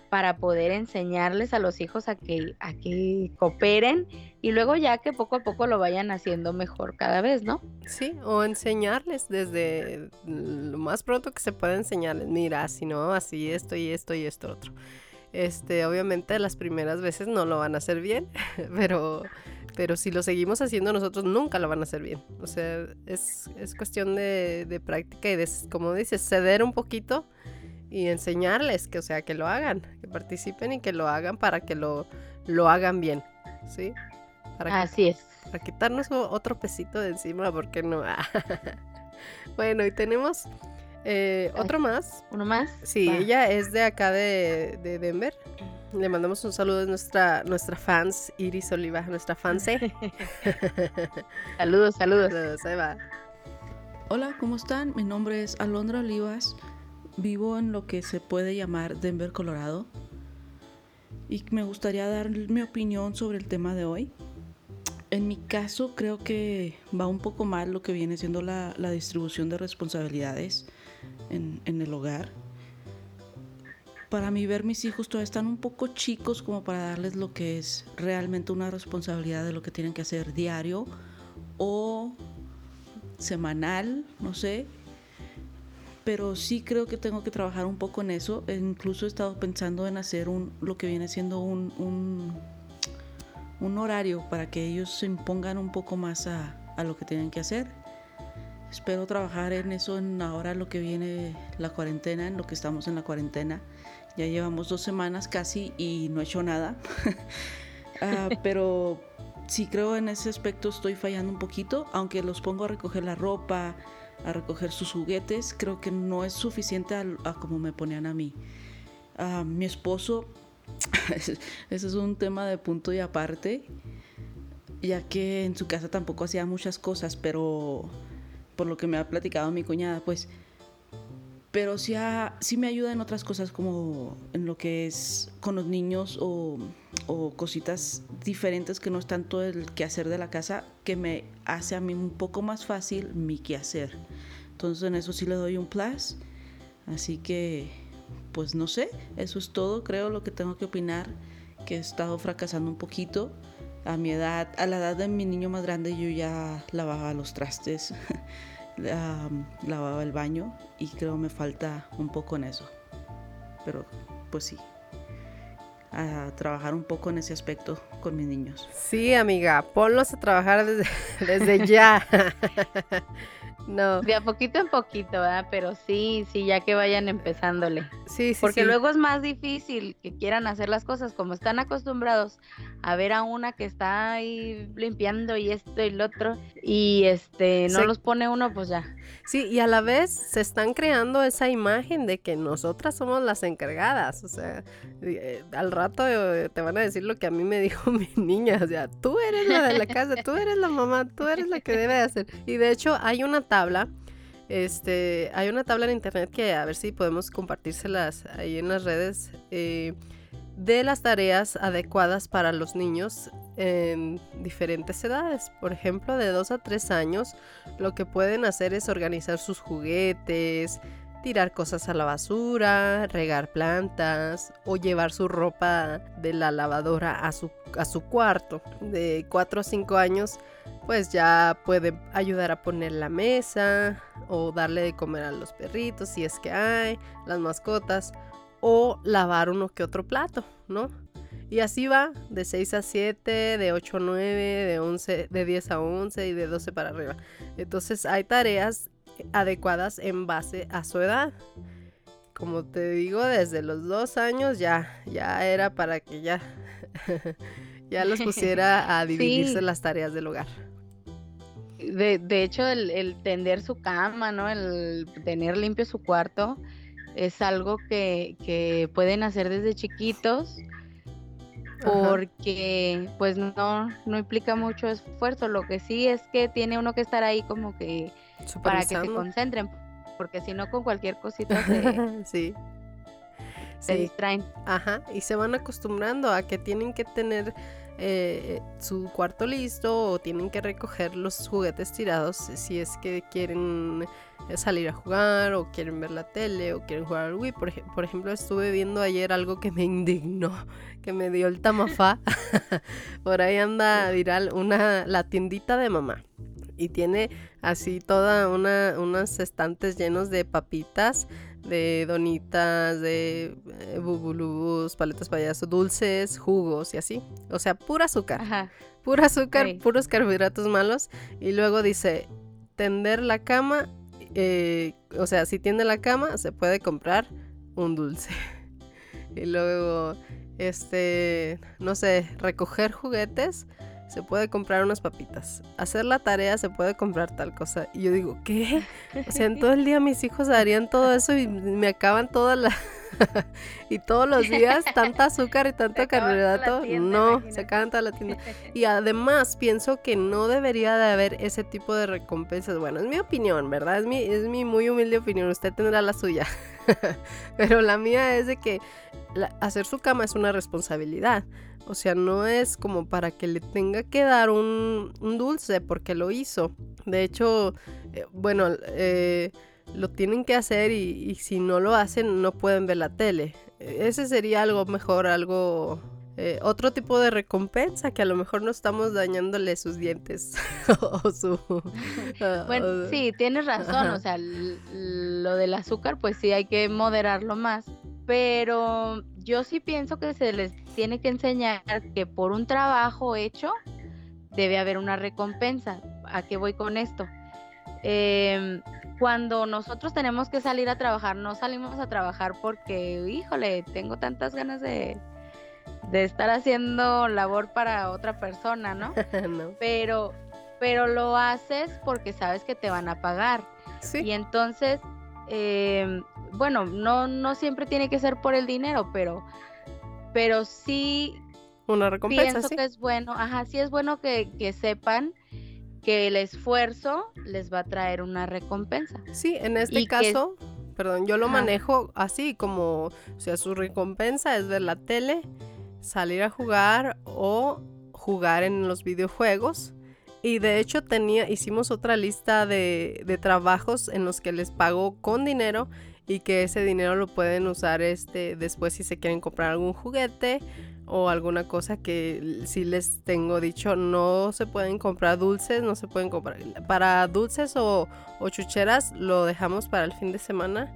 para poder enseñarles a los hijos a que, a que cooperen y luego ya que poco a poco lo vayan haciendo mejor cada vez, ¿no? Sí, o enseñarles desde lo más pronto que se pueda enseñarles, mira, si no, así esto y esto y esto otro. Este, obviamente las primeras veces no lo van a hacer bien, pero, pero si lo seguimos haciendo nosotros nunca lo van a hacer bien. O sea, es, es cuestión de, de práctica y de, como dices, ceder un poquito y enseñarles que, o sea, que lo hagan, que participen y que lo hagan para que lo, lo hagan bien, ¿sí? Para que- Así es. para quitarnos otro pesito de encima, ¿por qué no? bueno, y tenemos eh, otro más. Uno más. Sí, Va. ella es de acá de, de Denver. Le mandamos un saludo a nuestra, nuestra fans, Iris Oliva, nuestra fanse. Saludos, saludos. Saludos, ahí va. Hola, ¿cómo están? Mi nombre es Alondra Olivas. Vivo en lo que se puede llamar Denver, Colorado. Y me gustaría dar mi opinión sobre el tema de hoy. En mi caso, creo que va un poco mal lo que viene siendo la, distribución de responsabilidades en, en el hogar. Para mí, ver mis hijos todavía están un poco chicos como para darles lo que es realmente una responsabilidad de lo que tienen que hacer diario o semanal, no sé. Pero sí creo que tengo que trabajar un poco en eso. E incluso he estado pensando en hacer un, lo que viene siendo un, un, un horario para que ellos se impongan un poco más a, a lo que tienen que hacer. Espero trabajar en eso en ahora lo que viene la cuarentena, en lo que estamos en la cuarentena. Ya llevamos dos semanas casi y no he hecho nada. Ah, pero sí creo en ese aspecto estoy fallando un poquito, aunque los pongo a recoger la ropa, a recoger sus juguetes, creo que no es suficiente a, a como me ponían a mí. Ah, mi esposo, ese es un tema de punto y aparte, ya que en su casa tampoco hacía muchas cosas, pero por lo que me ha platicado mi cuñada, pues pero sí, sí me ayuda en otras cosas como en lo que es con los niños o, o cositas diferentes que no es tanto el quehacer de la casa que me hace a mí un poco más fácil mi quehacer. Entonces en eso sí le doy un plus. Así que, pues no sé, eso es todo, creo lo que tengo que opinar, que he estado fracasando un poquito. A mi edad, a la edad de mi niño más grande yo ya lavaba los trastes, um, lavaba el baño y creo me falta un poco en eso. Pero pues sí, a trabajar un poco en ese aspecto con mis niños. Sí, amiga, ponlos a trabajar desde, desde ya. no, De a poquito en poquito, ¿verdad? Pero sí, sí, ya que vayan empezándole. sí, sí. Porque sí. luego es más difícil que quieran hacer las cosas como están acostumbrados a ver a una que está ahí limpiando y esto y lo otro y este no Se- los pone uno, pues ya. Sí, y a la vez se están creando esa imagen de que nosotras somos las encargadas. O sea, eh, al rato eh, te van a decir lo que a mí me dijo mi niña. O sea, tú eres la de la casa, tú eres la mamá, tú eres la que debe de hacer. Y de hecho hay una tabla. Este, hay una tabla en internet que a ver si podemos compartírselas ahí en las redes eh, de las tareas adecuadas para los niños en diferentes edades. Por ejemplo, de 2 a 3 años, lo que pueden hacer es organizar sus juguetes, tirar cosas a la basura, regar plantas o llevar su ropa de la lavadora a su, a su cuarto. De 4 a 5 años, pues ya puede ayudar a poner la mesa o darle de comer a los perritos si es que hay, las mascotas o lavar uno que otro plato, ¿no? Y así va, de 6 a 7, de 8 a 9, de, 11, de 10 a 11 y de 12 para arriba. Entonces hay tareas adecuadas en base a su edad. como te digo, desde los dos años ya, ya era para que ya, ya los pusiera a dividirse Sí. las tareas del hogar. De, de hecho, el, el tender su cama, ¿no? El tener limpio su cuarto es algo que, que pueden hacer desde chiquitos Ajá. porque pues no, no implica mucho esfuerzo. Lo que sí es que tiene uno que estar ahí como que para que se concentren, porque si no con cualquier cosita se, sí. se Sí. distraen. Ajá, y se van acostumbrando a que tienen que tener eh, su cuarto listo o tienen que recoger los juguetes tirados si es que quieren salir a jugar o quieren ver la tele o quieren jugar al Wii. Por, ej- por ejemplo, estuve viendo ayer algo que me indignó, que me dio el tamafá. por ahí anda viral una, la tiendita de mamá. Y tiene así toda una, unos estantes llenos de papitas, de donitas, de eh, bubulubus, paletas payaso, dulces, jugos y así. O sea, pura azúcar. Ajá. Pura azúcar, Sí. puros carbohidratos malos. Y luego dice, tender la cama, eh, o sea, si tiende la cama, se puede comprar un dulce. y luego, este, no sé, recoger juguetes, se puede comprar unas papitas. Hacer la tarea, se puede comprar tal cosa. Y yo digo, ¿qué? O sea, en todo el día mis hijos harían todo eso y me acaban toda la... y todos los días tanta azúcar y tanto carbohidrato. tienda, no, se acaban toda la tienda. Y además pienso que no debería de haber ese tipo de recompensas. Bueno, es mi opinión, ¿verdad? Es mi, es mi muy humilde opinión. Usted tendrá la suya. Pero la mía es de que la- hacer su cama es una responsabilidad. O sea, no es como para que le tenga que dar un, un dulce porque lo hizo. De hecho, eh, bueno, eh, lo tienen que hacer y, y si no lo hacen no pueden ver la tele. Ese sería algo mejor, algo... eh, otro tipo de recompensa que a lo mejor no estamos dañándole sus dientes o su... Bueno, o- sí, tienes razón, Ajá. o sea, lo del azúcar, pues sí hay que moderarlo más, pero yo sí pienso que se les tiene que enseñar que por un trabajo hecho debe haber una recompensa. ¿A qué voy con esto? Em, cuando nosotros tenemos que salir a trabajar, no salimos a trabajar porque, híjole, tengo tantas ganas de, de estar haciendo labor para otra persona, ¿no? no. pero pero lo haces porque sabes que te van a pagar Sí. y entonces eh, bueno no no siempre tiene que ser por el dinero pero pero sí Una recompensa, pienso sí. que es bueno ajá sí es bueno que, que sepan que el esfuerzo les va a traer una recompensa Sí, en este y que- caso, perdón, yo lo Ajá. manejo así como, o sea, su recompensa es ver la tele, salir a jugar o jugar en los videojuegos. Y de hecho tenía, hicimos otra lista de, de trabajos en los que les pago con dinero y que ese dinero lo pueden usar este después si se quieren comprar algún juguete o alguna cosa que si les tengo dicho no se pueden comprar dulces, no se pueden comprar para dulces o, o chucheras lo dejamos para el fin de semana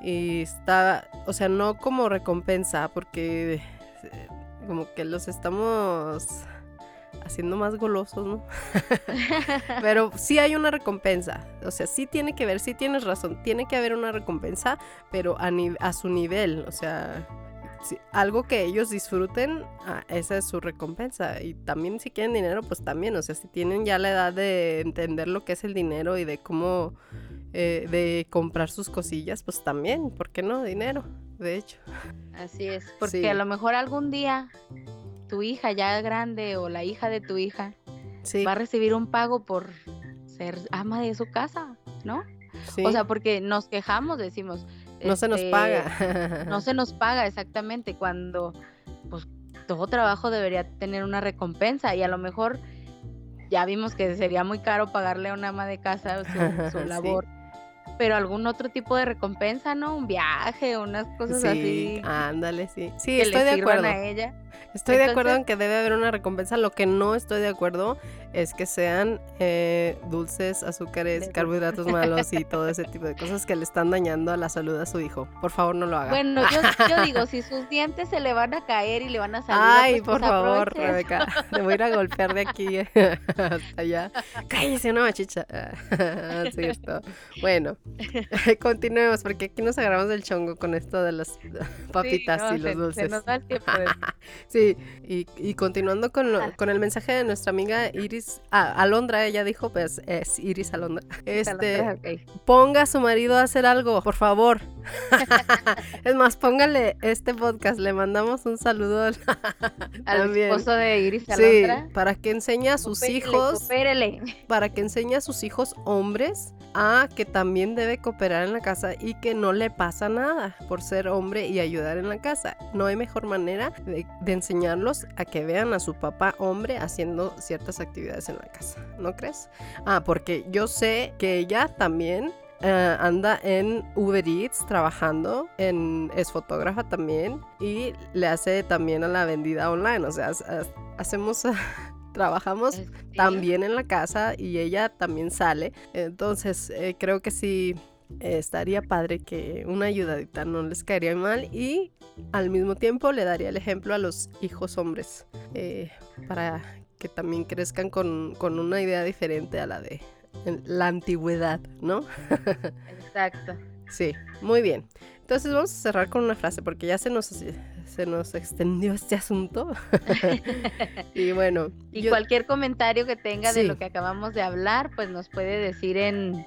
y está, o sea, no como recompensa porque eh, como que los estamos haciendo más golosos, ¿no? Pero sí hay una recompensa. O sea, sí tiene que ver, sí tienes razón. Tiene que haber una recompensa, pero a, ni- a su nivel. O sea, si- algo que ellos disfruten, ah, esa es su recompensa. Y también si quieren dinero, pues también. O sea, si tienen ya la edad de entender lo que es el dinero y de cómo, eh, de comprar sus cosillas, pues también. ¿Por qué no? Dinero, de hecho. así es porque Sí. a lo mejor algún día tu hija ya grande o la hija de tu hija Sí, va a recibir un pago por ser ama de su casa, ¿no? sí. O sea, porque nos quejamos, decimos. No se nos este, paga. No se nos paga exactamente cuando, pues, todo trabajo debería tener una recompensa y a lo mejor ya vimos que sería muy caro pagarle a una ama de casa su, su Sí. labor. Pero algún otro tipo de recompensa, ¿no? Un viaje, unas cosas sí, así ándale, sí. Sí, que estoy le de acuerdo. a ella. Estoy de acuerdo en que debe haber una recompensa. Lo que no estoy de acuerdo es que sean eh, dulces, azúcares, carbohidratos malos y todo ese tipo de cosas que le están dañando a la salud a su hijo. Por favor, no lo haga. Bueno, yo, yo digo, si sus dientes se le van a caer y le van a salir. Ay, otros, por pues favor. Rebeca. Te voy a ir a golpear de aquí hasta allá. Cállese una machicha. Cierto. Bueno, continuemos porque aquí nos agarramos del chongo con esto de las papitas Sí, no, y los se- dulces. Se nos da el tiempo de- Sí, y, y continuando con, lo- Ah. con el mensaje de nuestra amiga Iris, ah, Alondra, ella dijo, pues es Iris Alondra. Este, ponga a su marido a hacer algo, por favor. es más, póngale este podcast, le mandamos un saludo al, esposo de Iris Sí, Alondra. para que enseñe a sus hijos, para que enseñe a sus hijos hombres a que también debe cooperar en la casa y que no le pasa nada por ser hombre y ayudar en la casa. No hay mejor manera de, de enseñarlos a que vean a su papá hombre haciendo ciertas actividades en la casa, ¿no crees? Ah, porque yo sé que ella también eh, anda en Uber Eats trabajando, en, es fotógrafa también y le hace también a la vendida online, o sea, ha- hacemos... Trabajamos Sí. también en la casa y ella también sale. Entonces, eh, creo que sí eh, estaría padre que una ayudadita no les caería mal y al mismo tiempo le daría el ejemplo a los hijos hombres eh, para que también crezcan con, con una idea diferente a la de la antigüedad, ¿no? Exacto. Sí, muy bien. Entonces vamos a cerrar con una frase porque ya se nos, se nos extendió este asunto. y bueno, Y yo- cualquier comentario que tenga de lo que acabamos de hablar, pues nos puede decir en,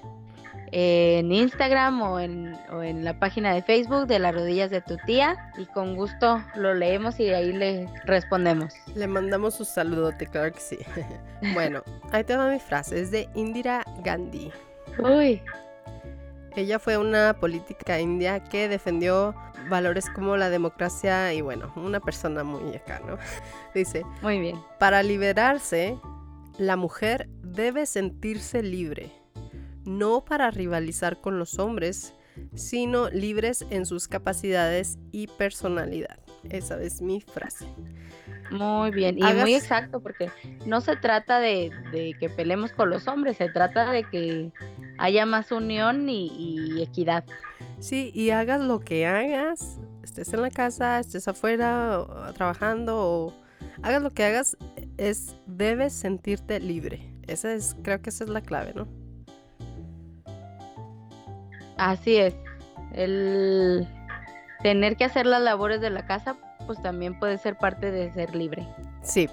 en Instagram o en, o en la página de Facebook de las rodillas de tu tía. Y con gusto lo leemos y ahí le respondemos. Le mandamos un saludote, claro que sí. bueno, ahí te va mi frase, es de Indira Gandhi. Uy, Ella fue una política india que defendió valores como la democracia y bueno, una persona muy acá, ¿no? Dice, muy bien. para liberarse, la mujer debe sentirse libre, no para rivalizar con los hombres, sino libres en sus capacidades y personalidad. Esa es mi frase. Muy bien, y Hagas- muy exacto, porque no se trata de, de que peleemos con los hombres, se trata de que haya más unión y, y equidad. Sí, y hagas lo que hagas, estés en la casa, estés afuera o- trabajando o hagas lo que hagas, es debes sentirte libre. Esa es, creo que esa es la clave, ¿no? Así es, el tener que hacer las labores de la casa, pues también puede ser parte de ser libre. Sí,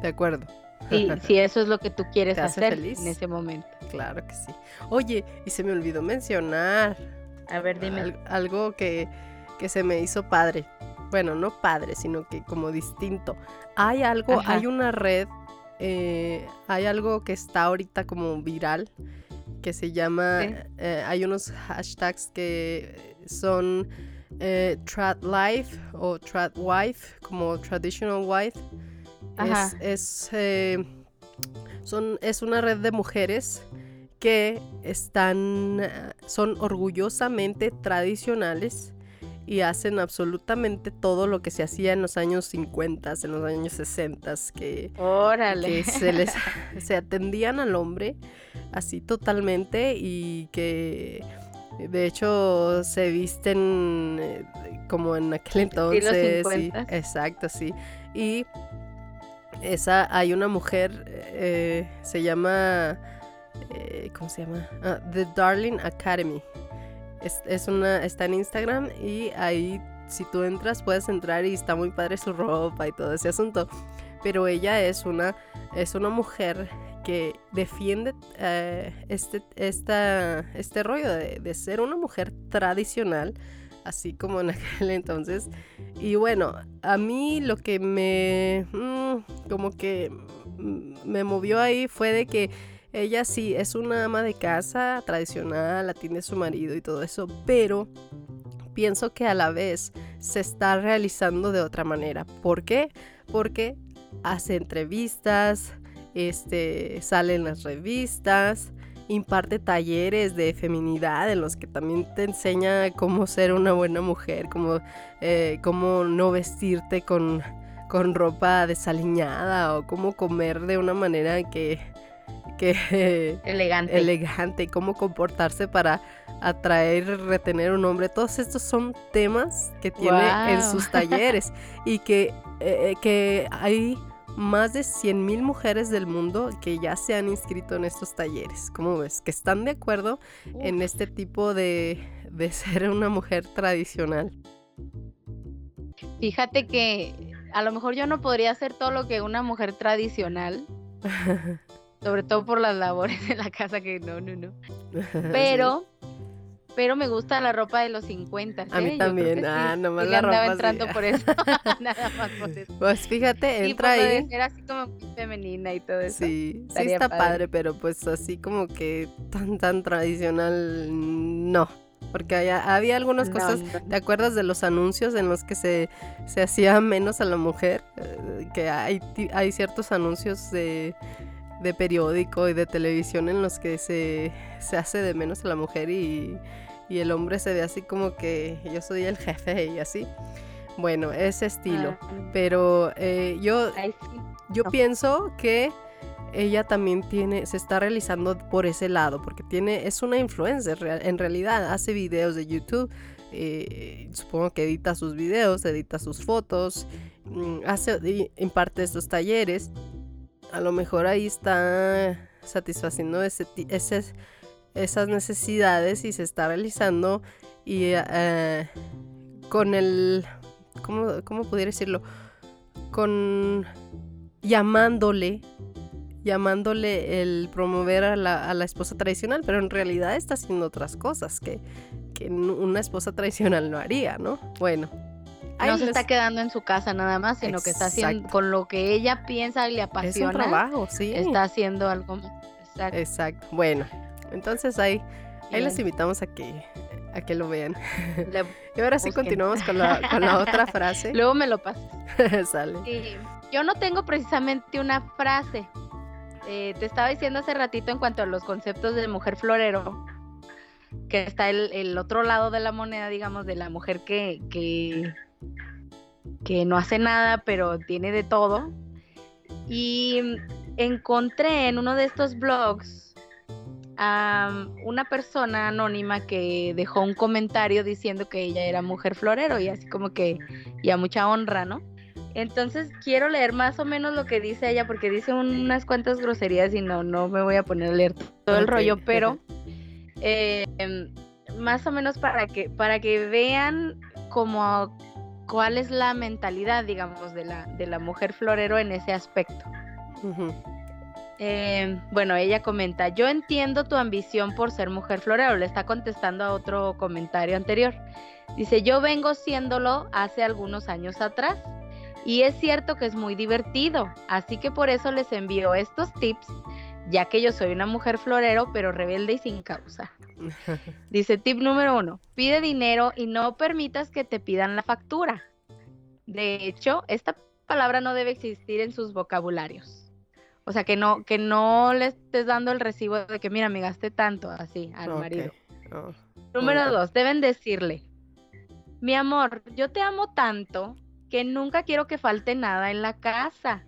de acuerdo. Si, si eso es lo que tú quieres ¿Te hace hacer feliz? en ese momento. Claro que sí. Oye, y se me olvidó mencionar A ver, dime. al- algo que, que se me hizo padre. Bueno, no padre, sino que como distinto. Hay algo, Ajá. hay una red, eh, hay algo que está ahorita como viral, que se llama, Sí. eh, hay unos hashtags que son eh, trad life o trad wife, como traditional wife. Ajá. Es, es, eh, son, es una red de mujeres que están, eh, son orgullosamente tradicionales y hacen absolutamente todo lo que se hacía en los años 50, en los años 60, que, Órale. que se les se atendían al hombre así totalmente y que de hecho se visten eh, como en aquel entonces y- 50s. exacto sí. Y esa hay una mujer eh, se llama eh, cómo se llama Ah, The Darling Academy. Es, es una está en Instagram y ahí si tú entras puedes entrar y está muy padre su ropa y todo ese asunto. Pero ella es una es una mujer que defiende eh, este, esta, este rollo de, de ser una mujer tradicional, así como en aquel entonces. Y bueno, a mí lo que me, mm, como que me movió ahí fue de que ella sí es una ama de casa tradicional, atiende a su marido y todo eso, pero pienso que a la vez se está realizando de otra manera. ¿Por qué? Porque hace entrevistas, este, sale en las revistas, imparte talleres de feminidad en los que también te enseña cómo ser una buena mujer, cómo, eh, cómo no vestirte con, con ropa desaliñada o cómo comer de una manera que, que Elegante. elegante y cómo comportarse para atraer, retener un hombre. Todos estos son temas que tiene en sus talleres y que, eh, que hay más de 100.000 mujeres del mundo que ya se han inscrito en estos talleres. ¿Cómo ves? Que están de acuerdo en este tipo de, de ser una mujer tradicional. Fíjate que a lo mejor yo no podría hacer todo lo que una mujer tradicional, sobre todo por las labores de la casa que no, no, no. Pero, pero me gusta la ropa de los 50. A mí ¿eh? También. que sí. Ah, nomás Sí la andaba ropa sí. entrando por eso. Nada más por eso. Pues fíjate, Sí, entra pues, ahí. ser así como femenina y todo eso. Sí, sí está padre. padre, pero pues así como que tan tan tradicional no, porque haya- había algunas cosas, no. ¿te acuerdas de los anuncios en los que se, se hacía menos a la mujer? Eh, que hay, hay ciertos anuncios de, de periódico y de televisión en los que se, se hace de menos a la mujer y, y el hombre se ve así como que yo soy el jefe y así. Bueno, ese estilo. Ah, Pero eh, yo, yo pienso que ella también tiene, se está realizando por ese lado, porque tiene, es una influencer, en realidad hace videos de YouTube, eh, supongo que edita sus videos, edita sus fotos, mm, hace, imparte estos talleres, a lo mejor ahí está satisfaciendo ese, ese- esas necesidades y se está realizando y eh, con el, ¿cómo, ¿cómo pudiera decirlo? Con llamándole, llamándole el promover a la, a la esposa tradicional, pero en realidad está haciendo otras cosas que, que una esposa tradicional no haría, ¿no? Bueno. No se está quedando en su casa nada más, sino que está haciendo con lo que ella piensa y le es un apasiona. trabajo, sí. Está haciendo algo más. Exacto. Exacto. Bueno, entonces ahí, ahí les Bien. invitamos a que, a que lo vean. Y ahora sí Busquen. continuamos con la, con la otra frase. Luego me lo pasas. Sale. Sí, Yo no tengo precisamente una frase. Eh, te estaba diciendo hace ratito en cuanto a los conceptos de mujer florero, que está el, el otro lado de la moneda, digamos, de la mujer que, que, que no hace nada, pero tiene de todo. Y encontré en uno de estos blogs a una persona anónima que dejó un comentario diciendo que ella era mujer florero y así como que, y a mucha honra, ¿no? Entonces quiero leer más o menos lo que dice ella porque dice unas cuantas groserías y no, no me voy a poner a leer todo el rollo, pero eh, más o menos para que, para que vean como cuál es la mentalidad, digamos, de la, de la mujer florero en ese aspecto. Ujú. Eh, bueno, ella comenta, yo entiendo tu ambición por ser mujer florero, le está contestando a otro comentario anterior. Dice, yo vengo siéndolo hace algunos años atrás y es cierto que es muy divertido, así que por eso les envío estos tips, ya que yo soy una mujer florero, pero rebelde y sin causa. Dice tip número uno, pide dinero y no permitas que te pidan la factura. De hecho, esta palabra no debe existir en sus vocabularios. O sea, que no, que no le estés dando el recibo de que, mira, me gasté tanto así al marido. Oh. Número dos, deben decirle, mi amor, yo te amo tanto que nunca quiero que falte nada en la casa.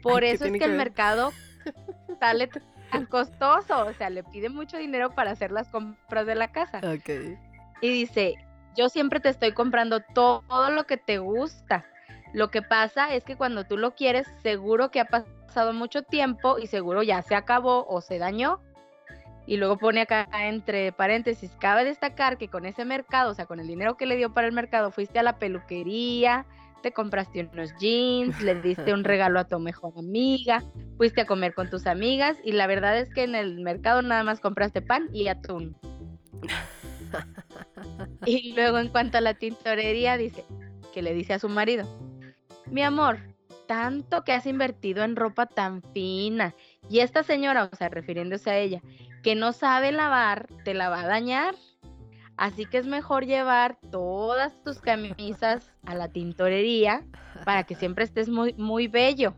Por Ay, ¿qué eso es que que el ver? mercado sale tan costoso. O sea, le pide mucho dinero para hacer las compras de la casa. Y dice, yo siempre te estoy comprando todo lo que te gusta. Lo que pasa es que cuando tú lo quieres, seguro que ha pasado mucho tiempo y seguro ya se acabó o se dañó. Y luego pone acá entre paréntesis, cabe destacar que con ese mercado, o sea, con el dinero que le dio para el mercado, fuiste a la peluquería, te compraste unos jeans, le diste un regalo a tu mejor amiga, fuiste a comer con tus amigas y la verdad es que en el mercado nada más compraste pan y atún. Y luego en cuanto a la tintorería, dice que le dice a su marido, mi amor, tanto que has invertido en ropa tan fina. Y esta señora, o sea, refiriéndose a ella, que no sabe lavar, te la va a dañar. Así que es mejor llevar todas tus camisas a la tintorería para que siempre estés muy, muy bello.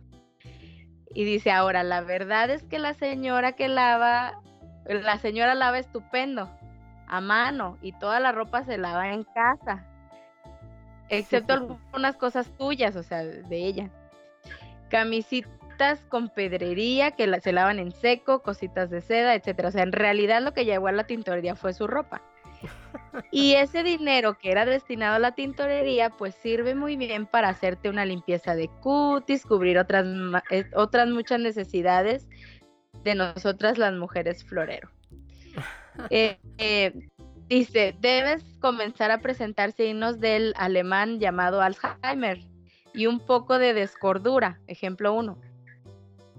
Y dice, ahora, la verdad es que la señora que lava, la señora lava estupendo, a mano, y toda la ropa se lava en casa, excepto algunas cosas tuyas, o sea, de ella. Camisita, cositas con pedrería que la- se lavan en seco, cositas de seda, etcétera. O sea, en realidad lo que llevó a la tintorería fue su ropa. Y ese dinero que era destinado a la tintorería, pues sirve muy bien para hacerte una limpieza de cutis, cubrir otras, eh, otras muchas necesidades de nosotras las mujeres florero. Eh, eh, dice, debes comenzar a presentar signos del alemán llamado Alzheimer y un poco de descordura. Ejemplo 1.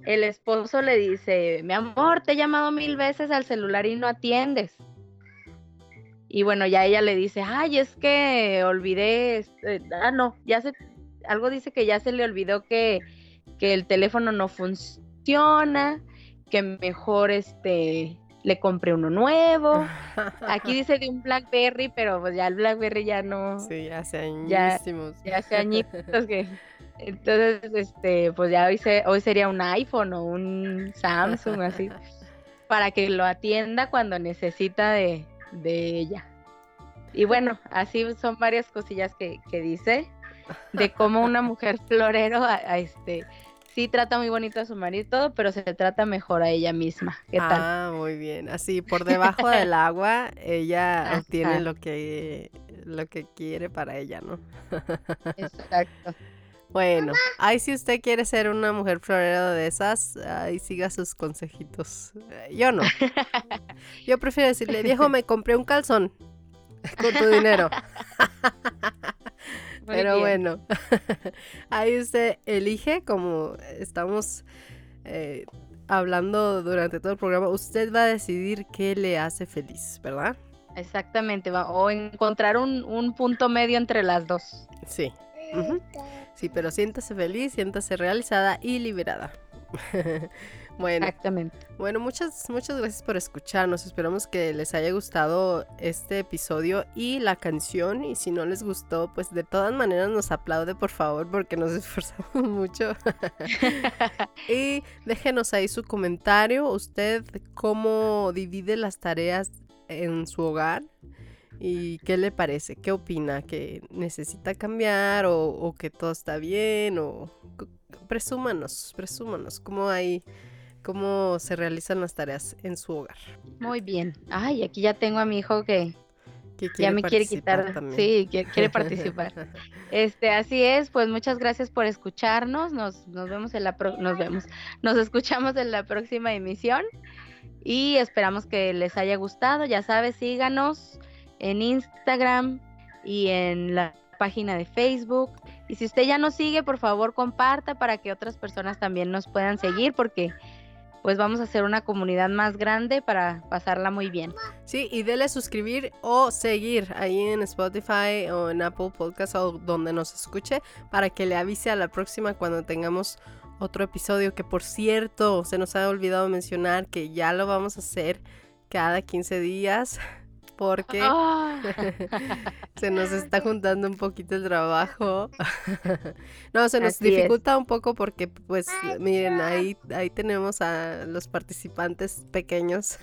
El esposo le dice, mi amor, te he llamado mil veces al celular y no atiendes. Y bueno, ya ella le dice, ay, es que olvidé, este, ah, no, ya se, algo dice que ya se le olvidó que, que el teléfono no funciona, que mejor este le compré uno nuevo. Aquí dice de un Blackberry, pero pues ya el Blackberry ya no, Sí, hace Ya- añísimos. ya hace añitos que entonces este pues ya hoy se- hoy sería un iPhone o un Samsung así para que lo atienda cuando necesita de, de ella y bueno así son varias cosillas que, que dice de cómo una mujer florero a, a este sí trata muy bonito a su marido y todo pero se trata mejor a ella misma qué tal Ah, muy bien. Así, por debajo del agua, ella obtiene lo que, lo que quiere para ella, ¿no? exacto Bueno, ahí si usted quiere ser una mujer florero de esas, ahí siga sus consejitos. Yo no. Yo prefiero decirle, viejo, me compré un calzón con tu dinero. Muy Pero bien. bueno, ahí usted elige, como estamos eh, hablando durante todo el programa, usted va a decidir qué le hace feliz, ¿verdad? Exactamente, va- o encontrar un, un punto medio entre las dos. Sí. Sí, pero siéntase feliz, siéntase realizada y liberada. bueno, Exactamente. bueno, muchas, muchas gracias por escucharnos. Esperamos que les haya gustado este episodio y la canción. Y si no les gustó, pues de todas maneras nos aplaude, por favor, porque nos esforzamos mucho. y déjenos ahí su comentario. ¿Usted cómo divide las tareas en su hogar? ¿Y qué le parece? ¿Qué opina? ¿Que necesita cambiar o, o que todo está bien? O presúmanos, presúmanos cómo hay, cómo se realizan las tareas en su hogar. Muy bien. Ay, aquí ya tengo a mi hijo que Que ya me quiere quitar. también. Sí, quiere, quiere participar. Este, así es, pues muchas gracias por escucharnos. Nos, nos vemos en la pro- nos vemos. Nos escuchamos en la próxima emisión y esperamos que les haya gustado. Ya sabes, síganos en Instagram y en la página de Facebook. Y si usted ya nos sigue, por favor, comparta para que otras personas también nos puedan seguir porque pues vamos a hacer una comunidad más grande para pasarla muy bien. Sí, y dele suscribir o seguir ahí en Spotify o en Apple Podcast o donde nos escuche para que le avise a la próxima cuando tengamos otro episodio que por cierto se nos ha olvidado mencionar que ya lo vamos a hacer cada 15 días porque Ah. se nos está juntando un poquito el trabajo. no, se nos Así es. dificulta un poco porque, pues, miren, ahí, ahí tenemos a los participantes pequeños.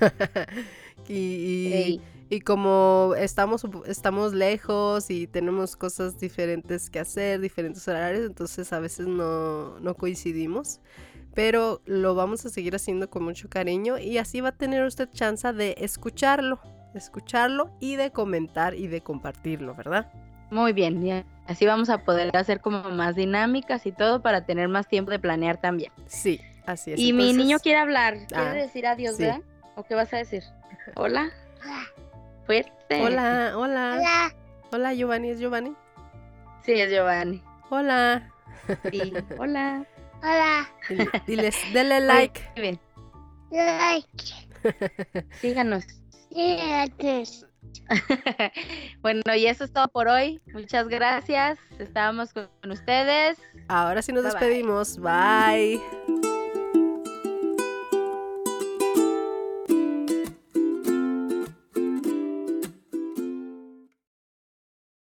y, y- como estamos, estamos lejos y tenemos cosas diferentes que hacer, diferentes horarios, entonces a veces no, no coincidimos. Pero lo vamos a seguir haciendo con mucho cariño y así va a tener usted chance de escucharlo, de escucharlo y de comentar y de compartirlo, ¿verdad? Muy bien, ya. Así vamos a poder hacer como más dinámicas y todo para tener más tiempo de planear también. Sí, así es. y mi niño quiere hablar. ¿Quiere Ah, decir adiós, sí. verdad? ¿O qué vas a decir? Hola. Fuerte. Hola, hola. Hola. Hola, Giovanni, ¿es Giovanni? Sí, es Giovanni. Hola. Sí. Hola. Dile- diles, denle like. Bien. Síganos. bueno, y eso es todo por hoy. Muchas gracias. Estábamos con ustedes. Ahora sí nos Bye, bye. despedimos. Bye.